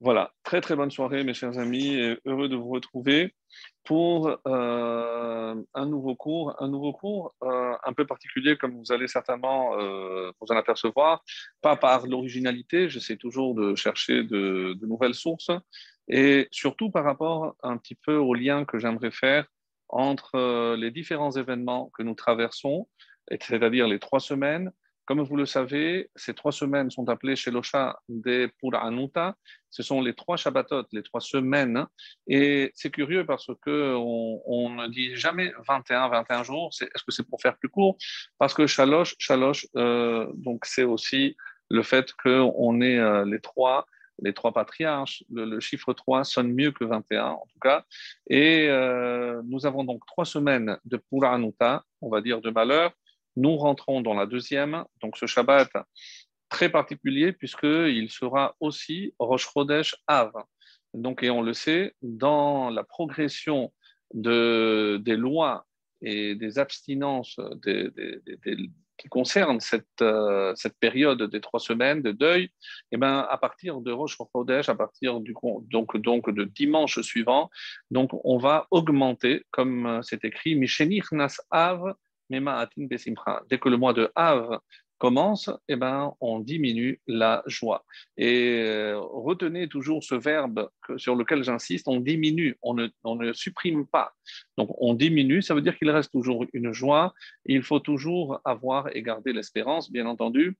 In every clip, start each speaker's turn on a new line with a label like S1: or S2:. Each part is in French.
S1: Voilà, très très bonne soirée mes chers amis et heureux de vous retrouver pour euh, un nouveau cours, un nouveau cours euh, un peu particulier comme vous allez certainement euh, vous en apercevoir, pas par l'originalité, j'essaie toujours de chercher de, de, nouvelles sources et surtout par rapport un petit peu au lien que j'aimerais faire entre les différents événements que nous traversons, c'est-à-dire les trois semaines, comme vous le savez, ces trois semaines sont appelées chez l'Osha des Puranuta. Ce sont les trois Shabbatot, les trois semaines. Et c'est curieux parce qu'on on ne dit jamais 21, 21 jours. Est-ce que c'est pour faire plus court? Parce que Shalosh, Shalosh, euh, donc c'est aussi le fait qu'on ait euh, les trois les trois patriarches, le, chiffre 3 sonne mieux que 21 en tout cas. Et euh, nous avons donc trois semaines de Puranuta, on va dire de malheur, nous rentrons dans la deuxième, donc ce Shabbat très particulier puisqu'il sera aussi Rosh Chodesh Av. Donc, et on le sait, dans la progression de, des lois et des abstinences qui concernent cette, euh, cette période des trois semaines de deuil, et eh ben, à partir de Rosh Chodesh, à partir du, donc, donc de dimanche suivant, donc on va augmenter, comme euh, c'est écrit, Mishenich Nas Av Dès que le mois de Av commence, eh ben, on diminue la joie. Et euh, retenez toujours ce verbe sur lequel j'insiste, on diminue, on ne, on ne, supprime pas. Donc on diminue, ça veut dire qu'il reste toujours une joie. Il faut toujours avoir et garder l'espérance, bien entendu.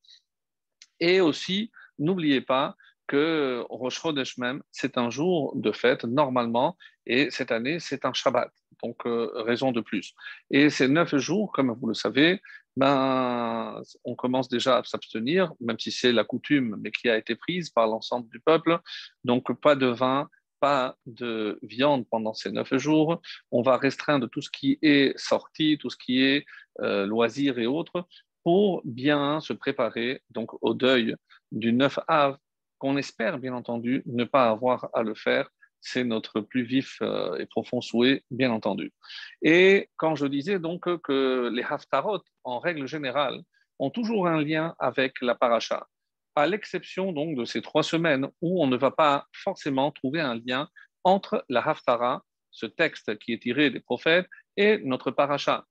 S1: Et aussi, n'oubliez pas que Rosh même, c'est un jour de fête normalement, et cette année, c'est un Shabbat, donc euh, raison de plus. Et ces neuf jours, comme vous le savez, ben, on commence déjà à s'abstenir, même si c'est la coutume, mais qui a été prise par l'ensemble du peuple, donc pas de vin, pas de viande pendant ces neuf jours. On va restreindre tout ce qui est sorti, tout ce qui est euh, loisirs et autres, pour bien se préparer donc au deuil du 9 av qu'on espère bien entendu ne pas avoir à le faire. C'est notre plus vif euh, et profond souhait, bien entendu. Et quand je disais donc que les haftarot, en règle générale, ont toujours un lien avec la paracha, à l'exception donc de ces trois semaines où on ne va pas forcément trouver un lien entre la haftara, ce texte qui est tiré des prophètes, et notre paracha.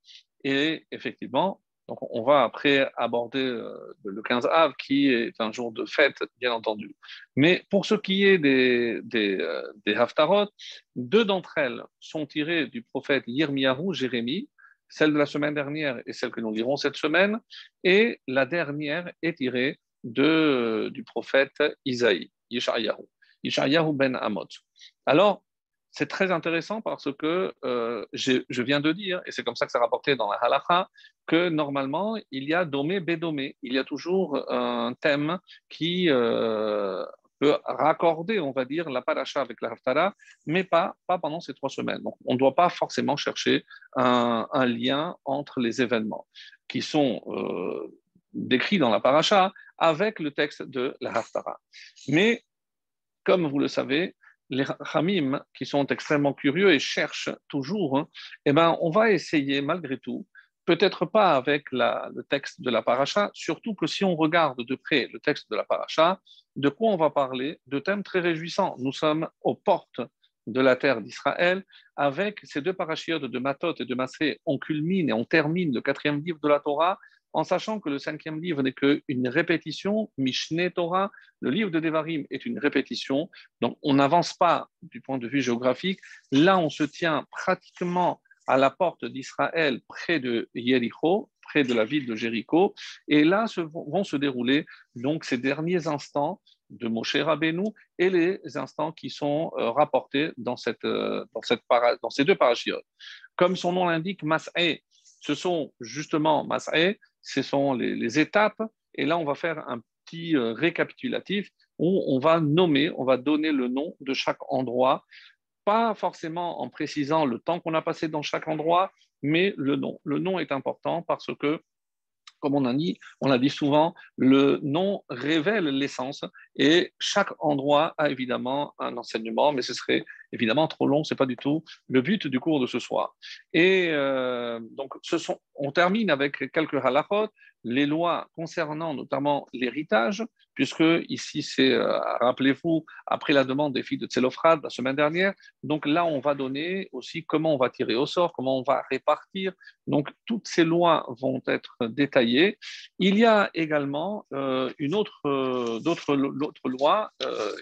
S1: Et effectivement, donc, on va après aborder euh, le 15 av, qui est un jour de fête, bien entendu. Mais pour ce qui est des, des, euh, Haftarot, deux d'entre elles sont tirées du prophète Yirmiyahu, Jérémie, celle de la semaine dernière et celle que nous lirons cette semaine, et la dernière est tirée de, du prophète Isaïe, Yeshayahu, Yeshayahu ben Amot. Alors, c'est très intéressant parce que euh, je viens de dire, et c'est comme ça que c'est rapporté dans la halacha, que normalement, il y a domé, bédomé. Il y a toujours un thème qui euh, peut raccorder, on va dire, la paracha avec la haftara, mais pas, pas pendant ces trois semaines. Donc, on ne doit pas forcément chercher un, lien entre les événements qui sont euh, décrits dans la paracha avec le texte de la haftara. Mais, comme vous le savez, les Hamim, qui sont extrêmement curieux et cherchent toujours, hein, eh ben, on va essayer malgré tout, peut-être pas avec le texte de la paracha, surtout que si on regarde de près le texte de la paracha, de quoi on va parler? De thèmes très réjouissants. Nous sommes aux portes de la terre d'Israël. Avec ces deux parachiotes de Matot et de Massé, on culmine et on termine le quatrième livre de la Torah en sachant que le cinquième livre n'est qu'une répétition, Mishneh Torah, le livre de Devarim est une répétition, donc on n'avance pas du point de vue géographique. Là, on se tient pratiquement à la porte d'Israël, près de Jéricho, près de la ville de Jéricho, et là vont se dérouler donc ces derniers instants de Moshe Rabbeinu et les instants qui sont euh, rapportés dans, cette, euh, dans, cette dans ces deux parachiotes. Comme son nom l'indique, Mas'e, ce sont justement Mas'e, ce sont les, étapes. Et là, on va faire un petit euh, récapitulatif où on va nommer, on va donner le nom de chaque endroit, pas forcément en précisant le temps qu'on a passé dans chaque endroit, mais le nom. Le nom est important parce que comme on a dit, on a dit souvent, le nom révèle l'essence et chaque endroit a évidemment un enseignement, mais ce serait Évidemment, trop long, c'est pas du tout le but du cours de ce soir. Et euh, donc, ce on termine avec quelques halachot, les lois concernant notamment l'héritage, puisque ici, c'est, euh, rappelez-vous, après la demande des filles de Tselofrad la semaine dernière, donc là, on va donner aussi comment on va tirer au sort, comment on va répartir. Donc, toutes ces lois vont être détaillées. Il y a également euh, une autre, euh, d'autres, l'autre loi,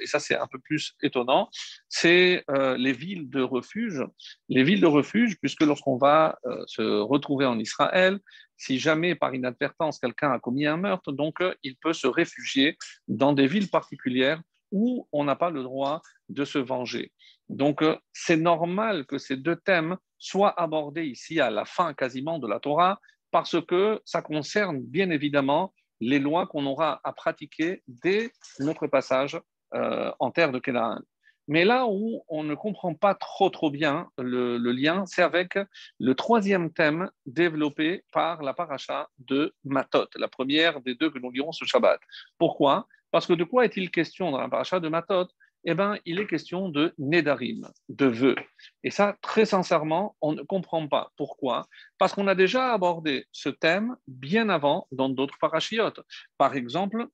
S1: et ça, c'est un peu plus étonnant, c'est les villes de refuge. Les villes de refuge, puisque lorsqu'on va se retrouver en Israël, si jamais par inadvertance quelqu'un a commis un meurtre, donc euh, il peut se réfugier dans des villes particulières où on n'a pas le droit de se venger. Donc euh, c'est normal que ces deux thèmes soient abordés ici à la fin quasiment de la Torah parce que ça concerne bien évidemment les lois qu'on aura à pratiquer dès notre passage euh, en terre de Canaan. Mais là où on ne comprend pas trop trop bien le, lien, c'est avec le troisième thème développé par la paracha de Matot, la première des deux que nous lirons ce Shabbat. Pourquoi? Parce que de quoi est-il question dans la paracha de Matot? Eh bien, il est question de Nedarim, de vœux. Et ça, très sincèrement, on ne comprend pas. Pourquoi Parce qu'on a déjà abordé ce thème bien avant dans d'autres parachiotes. Par exemple,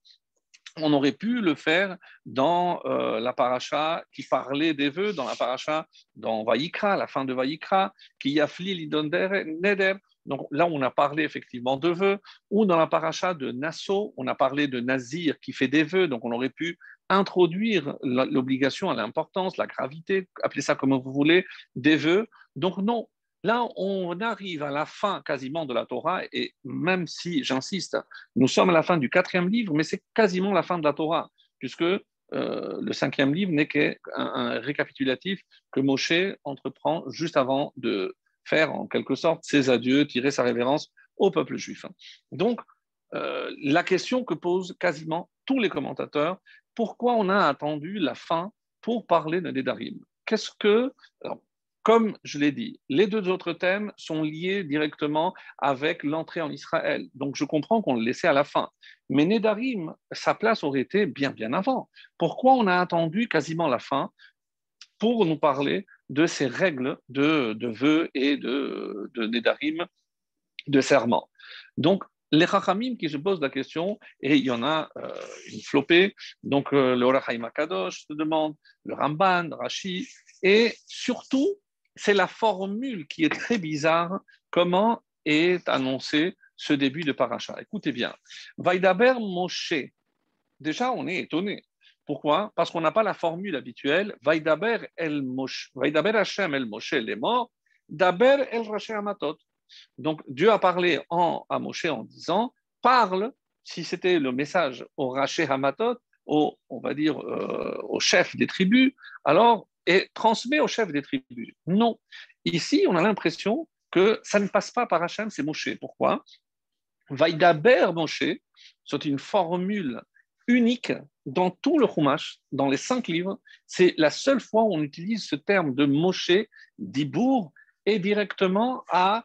S1: on aurait pu le faire dans euh, la paracha qui parlait des vœux, dans la paracha dans Vaïkra, la fin de Vaïkra, qui a l'idon neder. Donc là, on a parlé effectivement de vœux, ou dans la paracha de Nassau, on a parlé de Nazir qui fait des vœux, donc on aurait pu introduire l'obligation à l'importance, la gravité, appelez ça comme vous voulez, des vœux. Donc non, Là, on arrive à la fin quasiment de la Torah, et même si, j'insiste, nous sommes à la fin du quatrième livre, mais c'est quasiment la fin de la Torah, puisque euh, le cinquième livre n'est qu'un récapitulatif que Moshe entreprend juste avant de faire en quelque sorte ses adieux, tirer sa révérence au peuple juif. Donc, euh, la question que posent quasiment tous les commentateurs, pourquoi on a attendu la fin pour parler de Nedarim? Qu'est-ce que, comme je l'ai dit, les deux autres thèmes sont liés directement avec l'entrée en Israël. Donc je comprends qu'on le laissait à la fin. Mais Nedarim, sa place aurait été bien, bien avant. Pourquoi on a attendu quasiment la fin pour nous parler de ces règles de, de vœux et de, de Nedarim, de serment? Donc les Chachamim qui se posent la question, et il y en a euh, une flopée, donc euh, le Orachaim Kadosh se demande, le Ramban, Rashi, et surtout c'est la formule qui est très bizarre. Comment est annoncé ce début de paracha? Écoutez bien. Vaidaber Moshe. Déjà, on est étonné. Pourquoi? Parce qu'on n'a pas la formule habituelle. Vaidaber el Moshe. Vaidaber Hashem el Moshe les morts. Daber el Raché Amatot. Donc Dieu a parlé en, à Moshe en disant parle, si c'était le message au Raché Hamatot, au, on va dire, euh, au chef des tribus, alors et transmet au chef des tribus. Non. Ici, on a l'impression que ça ne passe pas par Hachem, c'est Moshe. Pourquoi? Vaidaber Moshe, c'est une formule unique dans tout le Chumash, dans les cinq livres. C'est la seule fois où on utilise ce terme de Moshe, d'Ibour, et directement à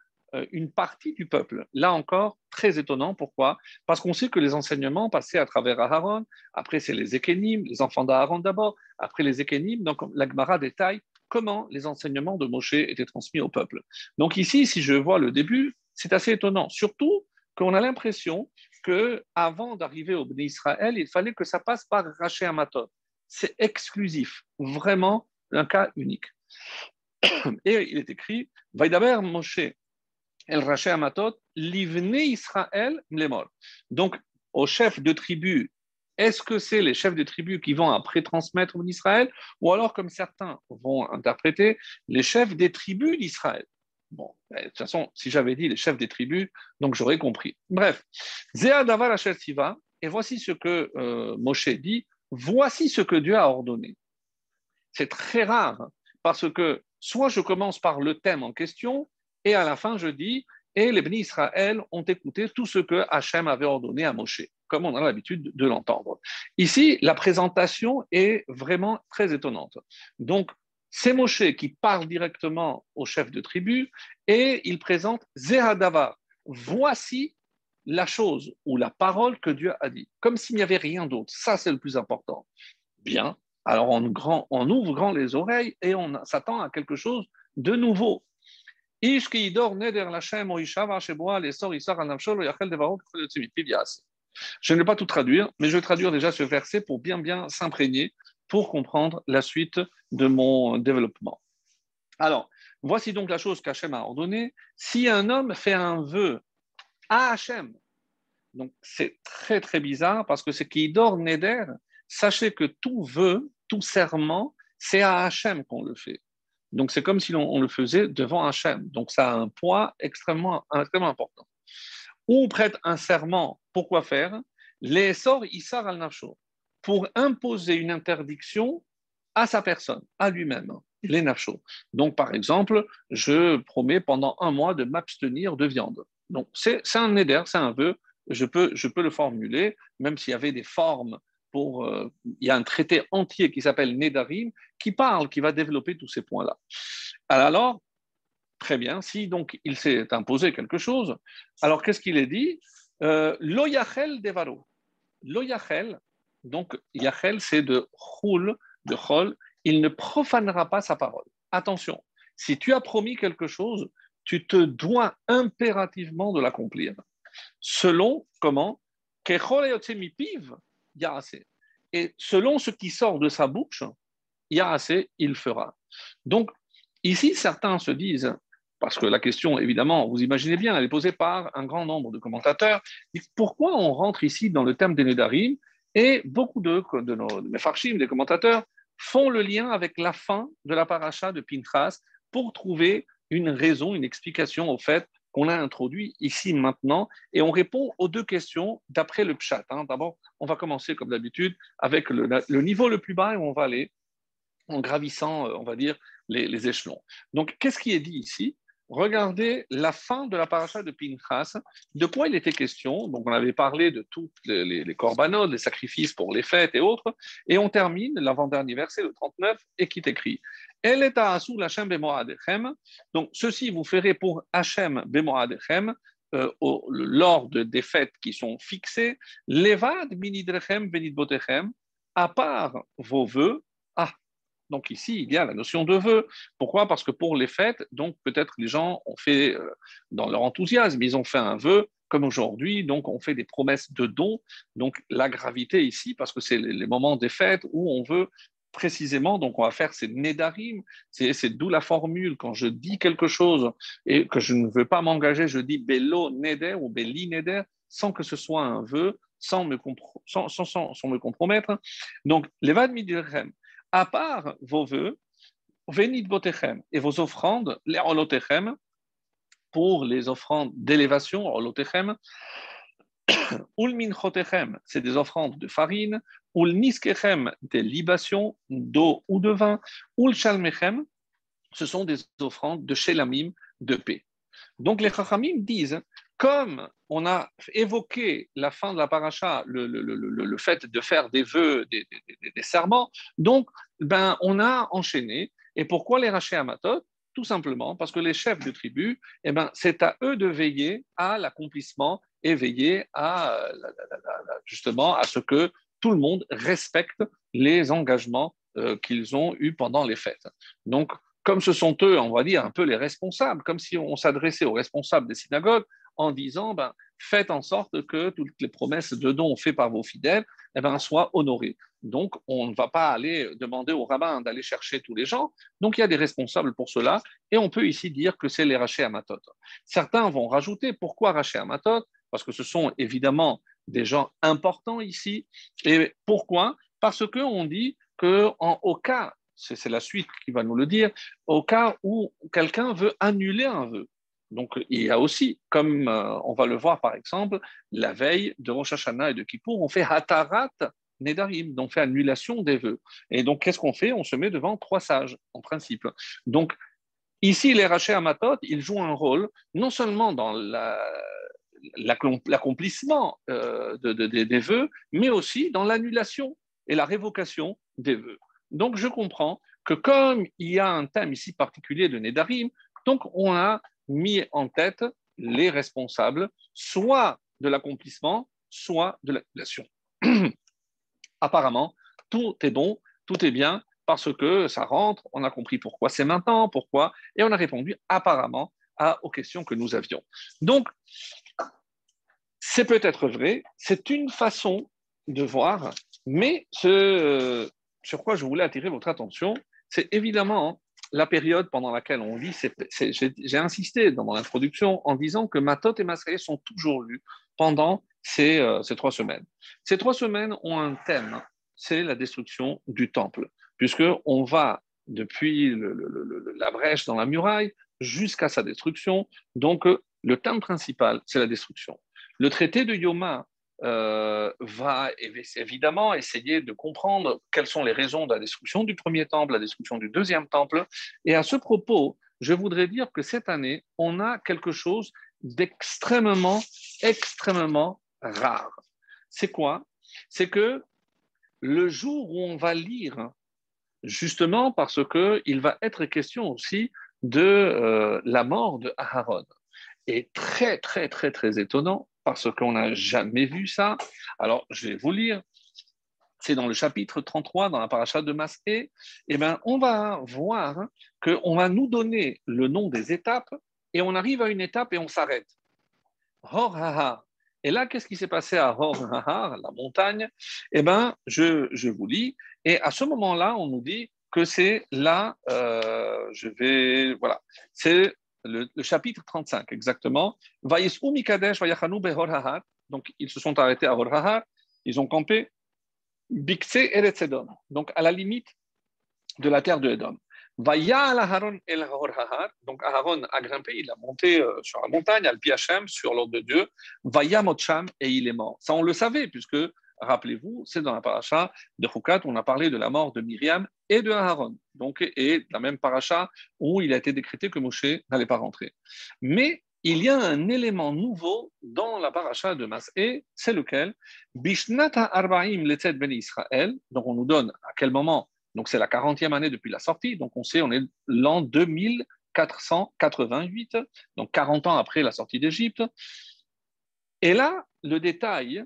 S1: une partie du peuple. Là encore, très étonnant. Pourquoi? Parce qu'on sait que les enseignements passaient à travers Aaron, après c'est les Ékénim, les enfants d'Aaron d'abord, après les Ékénim, donc l'Agmara détaille comment les enseignements de Moshe étaient transmis au peuple. Donc ici, si je vois le début, c'est assez étonnant, surtout qu'on a l'impression que avant d'arriver au Béni Israël, il fallait que ça passe par Raché Amatot. C'est exclusif, vraiment un cas unique. Et il est écrit, Vaidaber Moshe El Raché Amatot, Livne Israël Mlemol. Donc, aux chefs de tribu, est-ce que c'est les chefs de tribu qui vont après transmettre en Israël ou alors, comme certains vont interpréter, les chefs des tribus d'Israël? Bon, ben, de toute façon, si j'avais dit les chefs des tribus, donc j'aurais compris. Bref, Zéa Davar et voici ce que euh, Moshe dit, voici ce que Dieu a ordonné. C'est très rare, parce que soit je commence par le thème en question, et à la fin, je dis, et les bénis Israël ont écouté tout ce que Hachem avait ordonné à Moshe, comme on a l'habitude de l'entendre. Ici, la présentation est vraiment très étonnante. Donc, c'est Moshe qui parle directement au chef de tribu et il présente Zehadava. Voici la chose ou la parole que Dieu a dit, comme s'il n'y avait rien d'autre. Ça, c'est le plus important. Bien. Alors on, on ouvre grand les oreilles et on s'attend à quelque chose de nouveau. Je ne vais pas tout traduire, mais je vais traduire déjà ce verset pour bien bien s'imprégner, pour comprendre la suite de mon développement. Alors, voici donc la chose qu'Hachem a ordonnée. Si un homme fait un vœu à Hachem, donc c'est très très bizarre parce que c'est qui dort Neder, sachez que tout vœu, tout serment, c'est à Hachem qu'on le fait. Donc c'est comme si on, le faisait devant Hachem. Donc ça a un poids extrêmement, extrêmement important. Ou prête un serment, pourquoi faire? Les sorts Issar al nafsho pour imposer une interdiction à sa personne, à lui-même, les nafsho. Donc par exemple, je promets pendant un mois de m'abstenir de viande. Donc c'est un neder, c'est un vœu, je peux, je peux le formuler, même s'il y avait des formes euh, il y a un traité entier qui s'appelle Nedarim qui parle, qui va développer tous ces points-là. Alors, très bien, si donc il s'est imposé quelque chose, alors qu'est-ce qu'il est dit? Euh, Lo yachel devaro. Lo yachel, donc yachel c'est de chul, de chol, il ne profanera pas sa parole. Attention, si tu as promis quelque chose, tu te dois impérativement de l'accomplir. Selon comment? Et selon ce qui sort de sa bouche, assez, il fera. Donc, ici, certains se disent, parce que la question, évidemment, vous imaginez bien, elle est posée par un grand nombre de commentateurs, pourquoi on rentre ici dans le thème des Nedarim Et beaucoup de, nos de des commentateurs, font le lien avec la fin de la paracha de Pinchas pour trouver une raison, une explication au fait qu'on a introduit ici maintenant, et on répond aux deux questions d'après le pshat. Hein. D'abord, on va commencer comme d'habitude avec le, niveau le plus bas et on va aller en gravissant, euh, on va dire, les échelons. Donc, qu'est-ce qui est dit ici? Regardez la fin de la paracha de Pinchas. De quoi il était question? Donc, on avait parlé de tous les, les, les corbanotes, les sacrifices pour les fêtes et autres. Et on termine l'avant-dernier verset, le 39, et qui écrit Elle est à Hasou l'Hachem bemoadechem. Donc, ceci vous ferez pour Hachem bemoadechem. Euh, lors de, des fêtes qui sont fixées, levad minidrechem benidbotechem, à part vos vœux, donc ici, il y a la notion de vœu. Pourquoi? Parce que pour les fêtes, donc peut-être les gens ont fait, euh, dans leur enthousiasme, ils ont fait un vœu, comme aujourd'hui, donc on fait des promesses de dons. Donc la gravité ici, parce que c'est les moments des fêtes où on veut précisément, donc on va faire ces nedarim, c'est d'où la formule, quand je dis quelque chose et que je ne veux pas m'engager, je dis bello neder ou belli neder, sans que ce soit un vœu, sans me, sans, sans, sans me compromettre. Donc, à part vos vœux, venit botechem et vos offrandes, les olotechem, pour les offrandes d'élévation, olotechem, ul minchotechem, c'est des offrandes de farine, ul niskechem, des libations d'eau ou de vin, ul shalmechem, ce sont des offrandes de shelamim, de paix. Donc les chachamim disent comme on a évoqué la fin de la paracha, le, fait de faire des vœux, des, serments, donc ben, on a enchaîné. Et pourquoi les racher à Matot Tout simplement parce que les chefs de tribu, eh ben, c'est à eux de veiller à l'accomplissement et veiller à, justement à ce que tout le monde respecte les engagements euh, qu'ils ont eus pendant les fêtes. Donc, comme ce sont eux, on va dire, un peu les responsables, comme si on s'adressait aux responsables des synagogues, en disant ben, faites en sorte que toutes les promesses de dons faites par vos fidèles eh ben, soient honorées. Donc, on ne va pas aller demander au rabbin d'aller chercher tous les gens. Donc, il y a des responsables pour cela. Et on peut ici dire que c'est les rachés à Matot. Certains vont rajouter pourquoi rachés à Matot Parce que ce sont évidemment des gens importants ici. Et pourquoi? Parce qu'on dit qu'au cas, c'est la suite qui va nous le dire, au cas où quelqu'un veut annuler un vœu. Donc, il y a aussi, comme euh, on va le voir par exemple, la veille de Rosh Hashanah et de Kippour, on fait Hatarat Nedarim, donc on fait annulation des vœux. Et donc, qu'est-ce qu'on fait? On se met devant trois sages, en principe. Donc, ici, les Rachés Amatot, ils jouent un rôle non seulement dans l'accomplissement euh, des vœux, mais aussi dans l'annulation et la révocation des vœux. Donc, je comprends que comme il y a un thème ici particulier de Nedarim, donc on a mis en tête les responsables, soit de l'accomplissement, soit de l'annulation. Apparemment, tout est bon tout est bien, parce que ça rentre, on a compris pourquoi c'est maintenant, pourquoi, et on a répondu apparemment aux questions que nous avions. Donc, c'est peut-être vrai, c'est une façon de voir, mais ce sur quoi je voulais attirer votre attention, c'est évidemment la période pendant laquelle on vit. J'ai insisté dans mon introduction en disant que Matot et Masré sont toujours lus pendant ces, euh, ces trois semaines. Ces trois semaines ont un thème, c'est la destruction du temple, puisqu'on va depuis la brèche dans la muraille jusqu'à sa destruction. Donc, le thème principal, c'est la destruction. Le traité de Yoma euh, va évidemment essayer de comprendre quelles sont les raisons de la destruction du premier temple, la destruction du deuxième temple. Et à ce propos, je voudrais dire que cette année, on a quelque chose d'extrêmement, extrêmement rare. C'est quoi? C'est que le jour où on va lire, justement parce qu'il va être question aussi de euh, la mort de Aharon, est très, très, très, très étonnant parce qu'on n'a jamais vu ça. Alors, je vais vous lire. C'est dans le chapitre 33, dans la paracha de Masé. Eh bien, on va voir qu'on va nous donner le nom des étapes et on arrive à une étape et on s'arrête. Hor Et là, qu'est-ce qui s'est passé à Hor la montagne? Eh bien, je, je, vous lis. Et à ce moment-là, on nous dit que c'est là, euh, je vais, voilà, c'est le, chapitre 35 exactement. Donc ils se sont arrêtés à Hor ils ont campé Bikse Eretzedon, donc à la limite de la terre de Edom. Donc Aaron a grimpé, il a monté euh, sur la montagne, al Piachem, sur l'ordre de Dieu. Vaya Mocham, et il est mort. Ça, on le savait, puisque Rappelez-vous, c'est dans la paracha de Hukat, on a parlé de la mort de Myriam et de Aaron. Donc, et la même paracha où il a été décrété que Moshe n'allait pas rentrer. Mais il y a un élément nouveau dans la paracha de Masé, c'est lequel? Bishnata Arbaim Letzet Ben Israël. Donc, on nous donne à quel moment? Donc, c'est la 40e année depuis la sortie. Donc, on sait, on est l'an 2488, donc 40 ans après la sortie d'Égypte. Et là, le détail,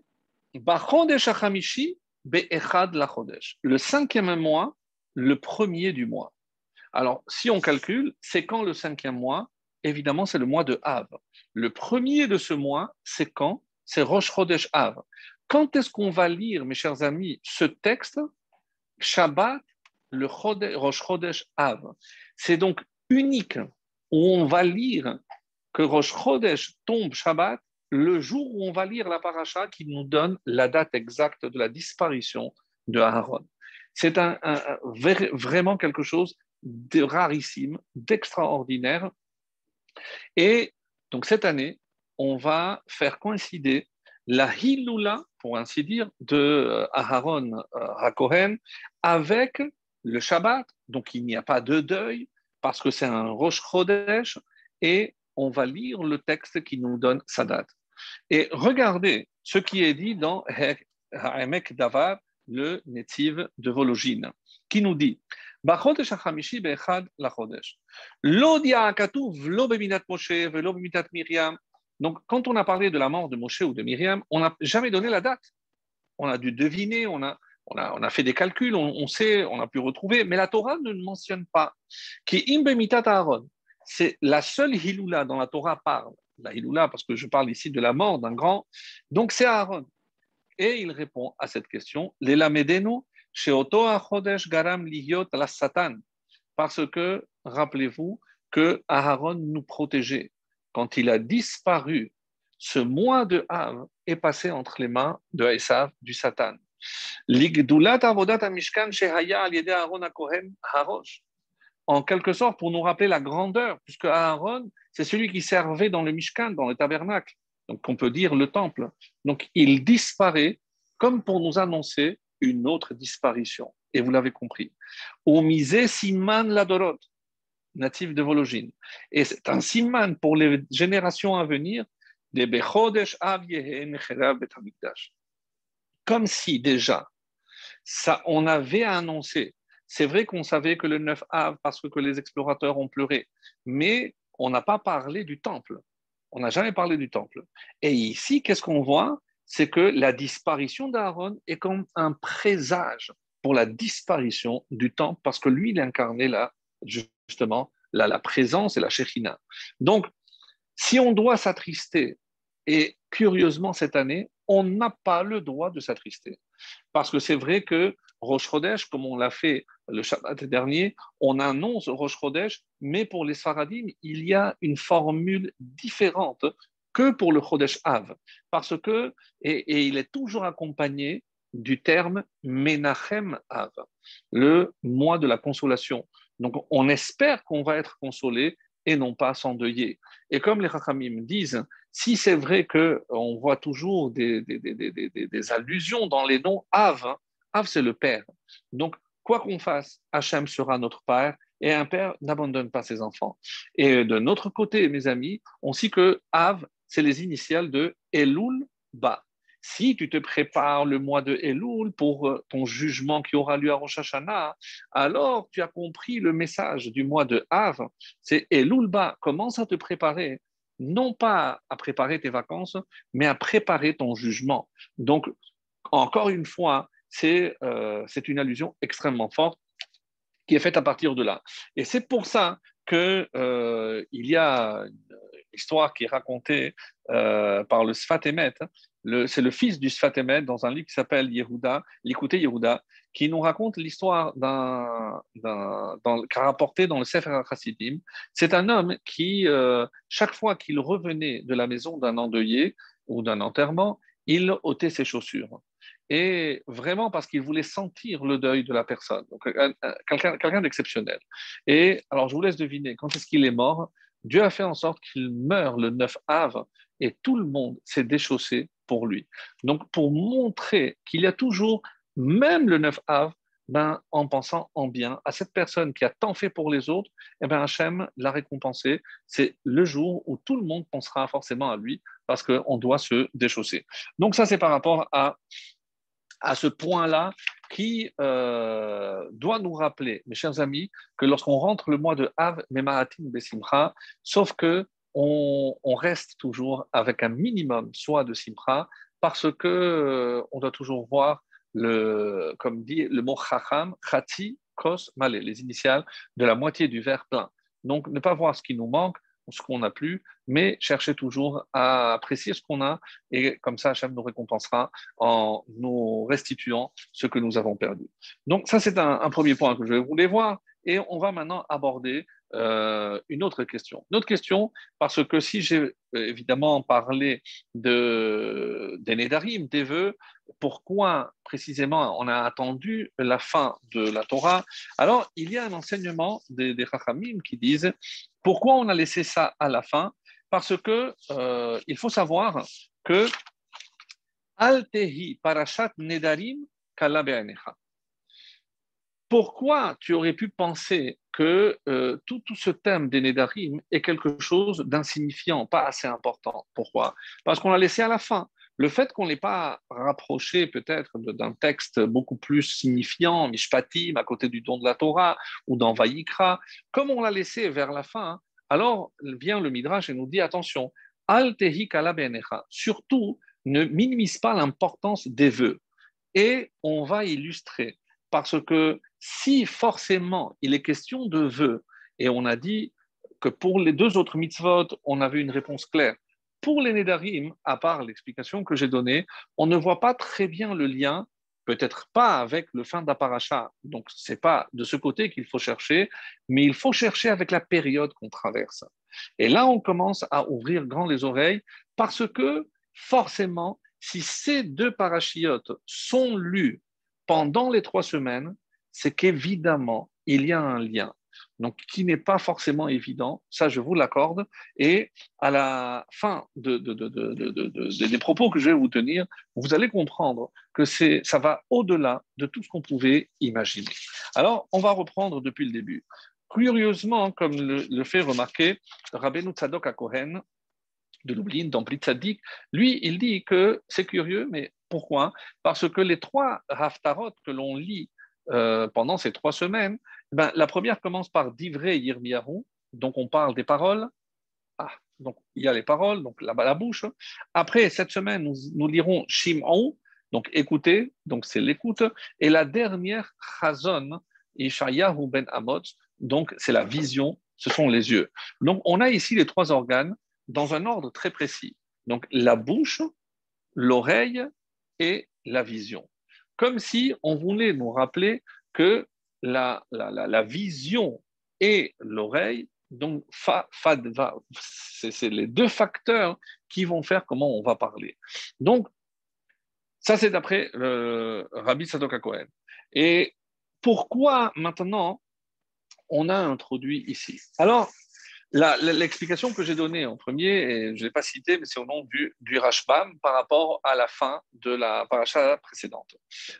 S1: le cinquième mois, le premier du mois. Alors, si on calcule, c'est quand le cinquième mois? Évidemment, c'est le mois de Av. Le premier de ce mois, c'est quand? C'est Rosh Chodesh Av. Quand est-ce qu'on va lire, mes chers amis, ce texte? Shabbat, le Rosh Chodesh Av. C'est donc unique où on va lire que Rosh Chodesh tombe Shabbat le jour où on va lire la paracha qui nous donne la date exacte de la disparition de Aaron. C'est un, vraiment quelque chose de rarissime, d'extraordinaire. Et donc cette année, on va faire coïncider la Hilula, pour ainsi dire, de euh, Aharon Hakohen avec le Shabbat. Donc il n'y a pas de deuil parce que c'est un Rosh Chodesh et on va lire le texte qui nous donne sa date. Et regardez ce qui est dit dans Haemek Davar, le native de Vologine, qui nous dit donc, quand on a parlé de la mort de Moshe ou de Myriam, on n'a jamais donné la date. On a dû deviner, on a, fait des calculs, on, sait, on a pu retrouver, mais la Torah ne mentionne pas. Qui Aaron, c'est la seule Hiloula dont la Torah parle la parce que je parle ici de la mort d'un grand. Donc c'est Aaron. Et il répond à cette question Garam Lihiot la Satan. Parce que, rappelez-vous, que Aaron nous protégeait. Quand il a disparu, ce mois de Av est passé entre les mains de Esav, du Satan. Ligdulat avodat mishkan shehaya al Aaron Kohen harosh en quelque sorte pour nous rappeler la grandeur, puisque Aaron, c'est celui qui servait dans le Mishkan, dans le tabernacle, donc on peut dire le temple. Donc il disparaît comme pour nous annoncer une autre disparition. Et vous l'avez compris. Omisé Siman Ladorot, natif de Vologine. Et c'est un Siman pour les générations à venir des Bechodesh Comme si déjà, ça, on avait annoncé c'est vrai qu'on savait que le 9 Av, parce que les explorateurs ont pleuré, mais on n'a pas parlé du temple. On n'a jamais parlé du temple. Et ici, qu'est-ce qu'on voit? C'est que la disparition d'Aaron est comme un présage pour la disparition du temps, parce que lui, il incarnait là, justement, la, présence et la Shekhina. Donc, si on doit s'attrister, et curieusement, cette année, on n'a pas le droit de s'attrister. Parce que c'est vrai que Rosh Chodesh, comme on l'a fait le Shabbat dernier, on annonce Rosh Chodesh, mais pour les Sfaradim, il y a une formule différente que pour le Chodesh Av. Parce que, et, il est toujours accompagné du terme Menachem Av, le mois de la consolation. Donc on espère qu'on va être consolé et non pas s'endeuiller. Et comme les Rachamim disent, si c'est vrai qu'on voit toujours des, des, allusions dans les noms Av, hein, Av c'est le Père. Donc, quoi qu'on fasse, Hachem sera notre Père et un Père n'abandonne pas ses enfants. Et de notre côté, mes amis, on sait que Av, c'est les initiales de Elul Ba. Si tu te prépares le mois de Elul pour euh, ton jugement qui aura lieu à Rosh Hashanah, alors tu as compris le message du mois de Av. C'est Elul Ba. Commence à te préparer, non pas à préparer tes vacances, mais à préparer ton jugement. Donc, encore une fois, c'est euh, une allusion extrêmement forte qui est faite à partir de là. Et c'est pour ça qu'il euh, y a une histoire qui est racontée euh, par le Sfatemet, c'est le fils du Sfatemet dans un livre qui s'appelle Yehuda, l'écouté Yehuda, qui nous raconte l'histoire qu'a rapporté dans le Sefer HaChassidim. C'est un homme qui, chaque fois qu'il revenait de la maison d'un endeuillé ou d'un enterrement, il ôtait ses chaussures. Et vraiment parce qu'il voulait sentir le deuil de la personne. Donc, quelqu'un, quelqu'un d'exceptionnel. Et alors, je vous laisse deviner, quand est-ce qu'il est mort? Dieu a fait en sorte qu'il meure le 9 av et tout le monde s'est déchaussé pour lui. Donc, pour montrer qu'il y a toujours, même le 9 av, ben, en pensant en bien à cette personne qui a tant fait pour les autres, eh ben, Hachem l'a récompensé. C'est le jour où tout le monde pensera forcément à lui parce qu'on doit se déchausser. Donc, ça, c'est par rapport à, à ce point-là qui euh, doit nous rappeler, mes chers amis, que lorsqu'on rentre le mois de Av, Memaatim Besimcha, sauf que on, reste toujours avec un minimum soit de Simcha, parce que euh, on doit toujours voir le, comme dit le mot Chacham, Chati, Kos, Malé, les initiales de la moitié du verre plein. Donc, ne pas voir ce qui nous manque, ce qu'on n'a plus, mais chercher toujours à apprécier ce qu'on a et comme ça, Hachem nous récompensera en nous restituant ce que nous avons perdu. Donc ça, c'est un, premier point que je voulais voir et on va maintenant aborder euh, une autre question. Une autre question, parce que si j'ai euh, évidemment parlé de, des Nédarim, des vœux, pourquoi précisément on a attendu la fin de la Torah? Alors, il y a un enseignement des, des qui disent pourquoi on a laissé ça à la fin? Parce que euh, il faut savoir que Altehi Parashat Nedarim pourquoi tu aurais pu penser que euh, tout, ce thème des Nédarim est quelque chose d'insignifiant, pas assez important Pourquoi? Parce qu'on l'a laissé à la fin. Le fait qu'on ne l'ait pas rapproché peut-être d'un texte beaucoup plus signifiant, Mishpatim, à côté du don de la Torah, ou dans Vayikra, comme on l'a laissé vers la fin, alors vient le Midrash et nous dit attention, al surtout ne minimise pas l'importance des vœux. Et on va illustrer parce que si forcément il est question de vœux, et on a dit que pour les deux autres mitzvot, on avait une réponse claire. Pour les Nedarim, à part l'explication que j'ai donnée, on ne voit pas très bien le lien, peut-être pas avec le fin d'Aparacha. Donc, ce n'est pas de ce côté qu'il faut chercher, mais il faut chercher avec la période qu'on traverse. Et là, on commence à ouvrir grand les oreilles parce que forcément, si ces deux parachiotes sont lus pendant les trois semaines, c'est qu'évidemment, il y a un lien. Donc, qui n'est pas forcément évident, ça je vous l'accorde. Et à la fin de, des propos que je vais vous tenir, vous allez comprendre que ça va au-delà de tout ce qu'on pouvait imaginer. Alors, on va reprendre depuis le début. Curieusement, comme le, fait remarquer Rabbeinu Tzadok à Kohen de Lublin, dans Blitzadik, lui, il dit que c'est curieux, mais pourquoi? Parce que les trois haftarot que l'on lit euh, pendant ces trois semaines, ben, la première commence par Divrei Yirmiyahu, donc on parle des paroles. Ah, donc il y a les paroles, donc la, la bouche. Après, cette semaine, nous, nous lirons Shimon, Donc écouter, donc c'est l'écoute. Et la dernière, chazon, Ishayahu ben Amot, donc c'est la vision, ce sont les yeux. Donc on a ici les trois organes dans un ordre très précis. Donc la bouche, l'oreille et la vision. Comme si on voulait nous rappeler que la, la, vision et l'oreille, donc fa, c'est les deux facteurs qui vont faire comment on va parler. Donc, ça c'est d'après le Rabbi Sadok Cohen. Et pourquoi maintenant on a introduit ici? Alors, L'explication que j'ai donnée en premier, et je ne l'ai pas citée, mais c'est au nom du, du Rashbam par rapport à la fin de la paracha précédente.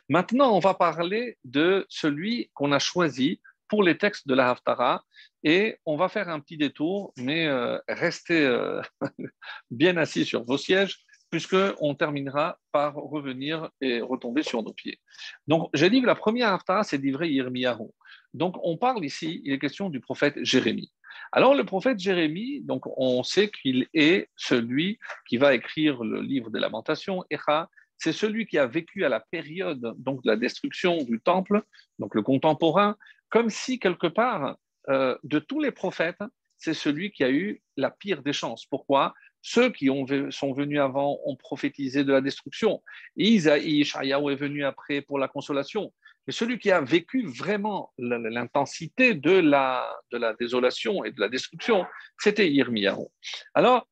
S1: Maintenant, on va parler de celui qu'on a choisi pour les textes de la Haftara et on va faire un petit détour, mais euh, restez euh, bien assis sur vos sièges puisqu'on terminera par revenir et retomber sur nos pieds. Donc, j'ai dit que la première Haftara, c'est livré Yirmiyahu. Donc, on parle ici, il est question du prophète Jérémie. Alors le prophète Jérémie, donc on sait qu'il est celui qui va écrire le livre des lamentations, Echa, c'est celui qui a vécu à la période donc de la destruction du temple, donc le contemporain, comme si quelque part euh, de tous les prophètes, c'est celui qui a eu la pire des chances. Pourquoi? Ceux qui ont, sont venus avant ont prophétisé de la destruction. Isaïe, Ishaïaou est venu après pour la consolation. Mais celui qui a vécu vraiment l'intensité de la, de la désolation et de la destruction, c'était Yirmiyahu. Alors,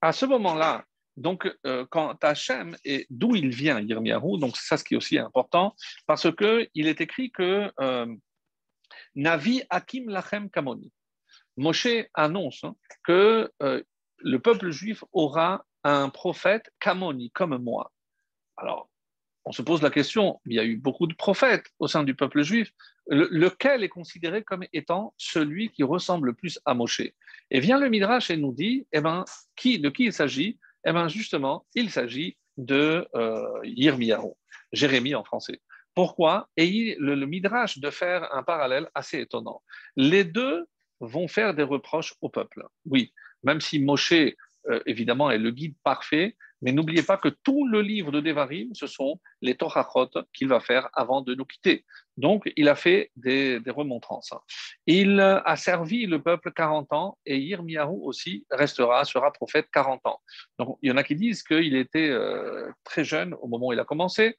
S1: à ce moment-là, donc, euh, quand Hachem, et d'où il vient, Yirmiyahu, donc c'est ça ce qui est aussi important, parce qu'il est écrit que euh, Navi Hakim Lachem Kamoni. Moshe annonce hein, que euh, le peuple juif aura un prophète Kamoni, comme moi. Alors, on se pose la question, il y a eu beaucoup de prophètes au sein du peuple juif, lequel est considéré comme étant celui qui ressemble le plus à Moshe? Et vient le Midrash et nous dit, eh ben, qui, de qui il s'agit? Eh bien, justement, il s'agit de euh, Jérémie en français. Pourquoi? Et le, le Midrash de faire un parallèle assez étonnant. Les deux vont faire des reproches au peuple. Oui, même si Moshe, euh, évidemment, est le guide parfait, mais n'oubliez pas que tout le livre de Devarim, ce sont les Torachot qu'il va faire avant de nous quitter. Donc, il a fait des, remontrances. Il a servi le peuple 40 ans et Yirmiyahu aussi restera, sera prophète 40 ans. Donc, il y en a qui disent qu'il était euh, très jeune au moment où il a commencé.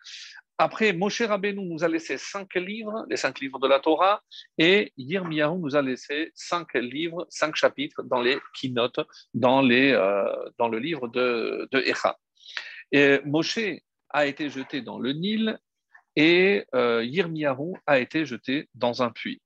S1: Après, Moshe Rabbeinu nous a laissé cinq livres, les cinq livres de la Torah, et Yirmiyahu nous a laissé cinq livres, cinq chapitres dans les keynotes, dans, les, euh, dans le livre de, de Echa. Et Moshe a été jeté dans le Nil et euh, Yirmiyahu a été jeté dans un puits.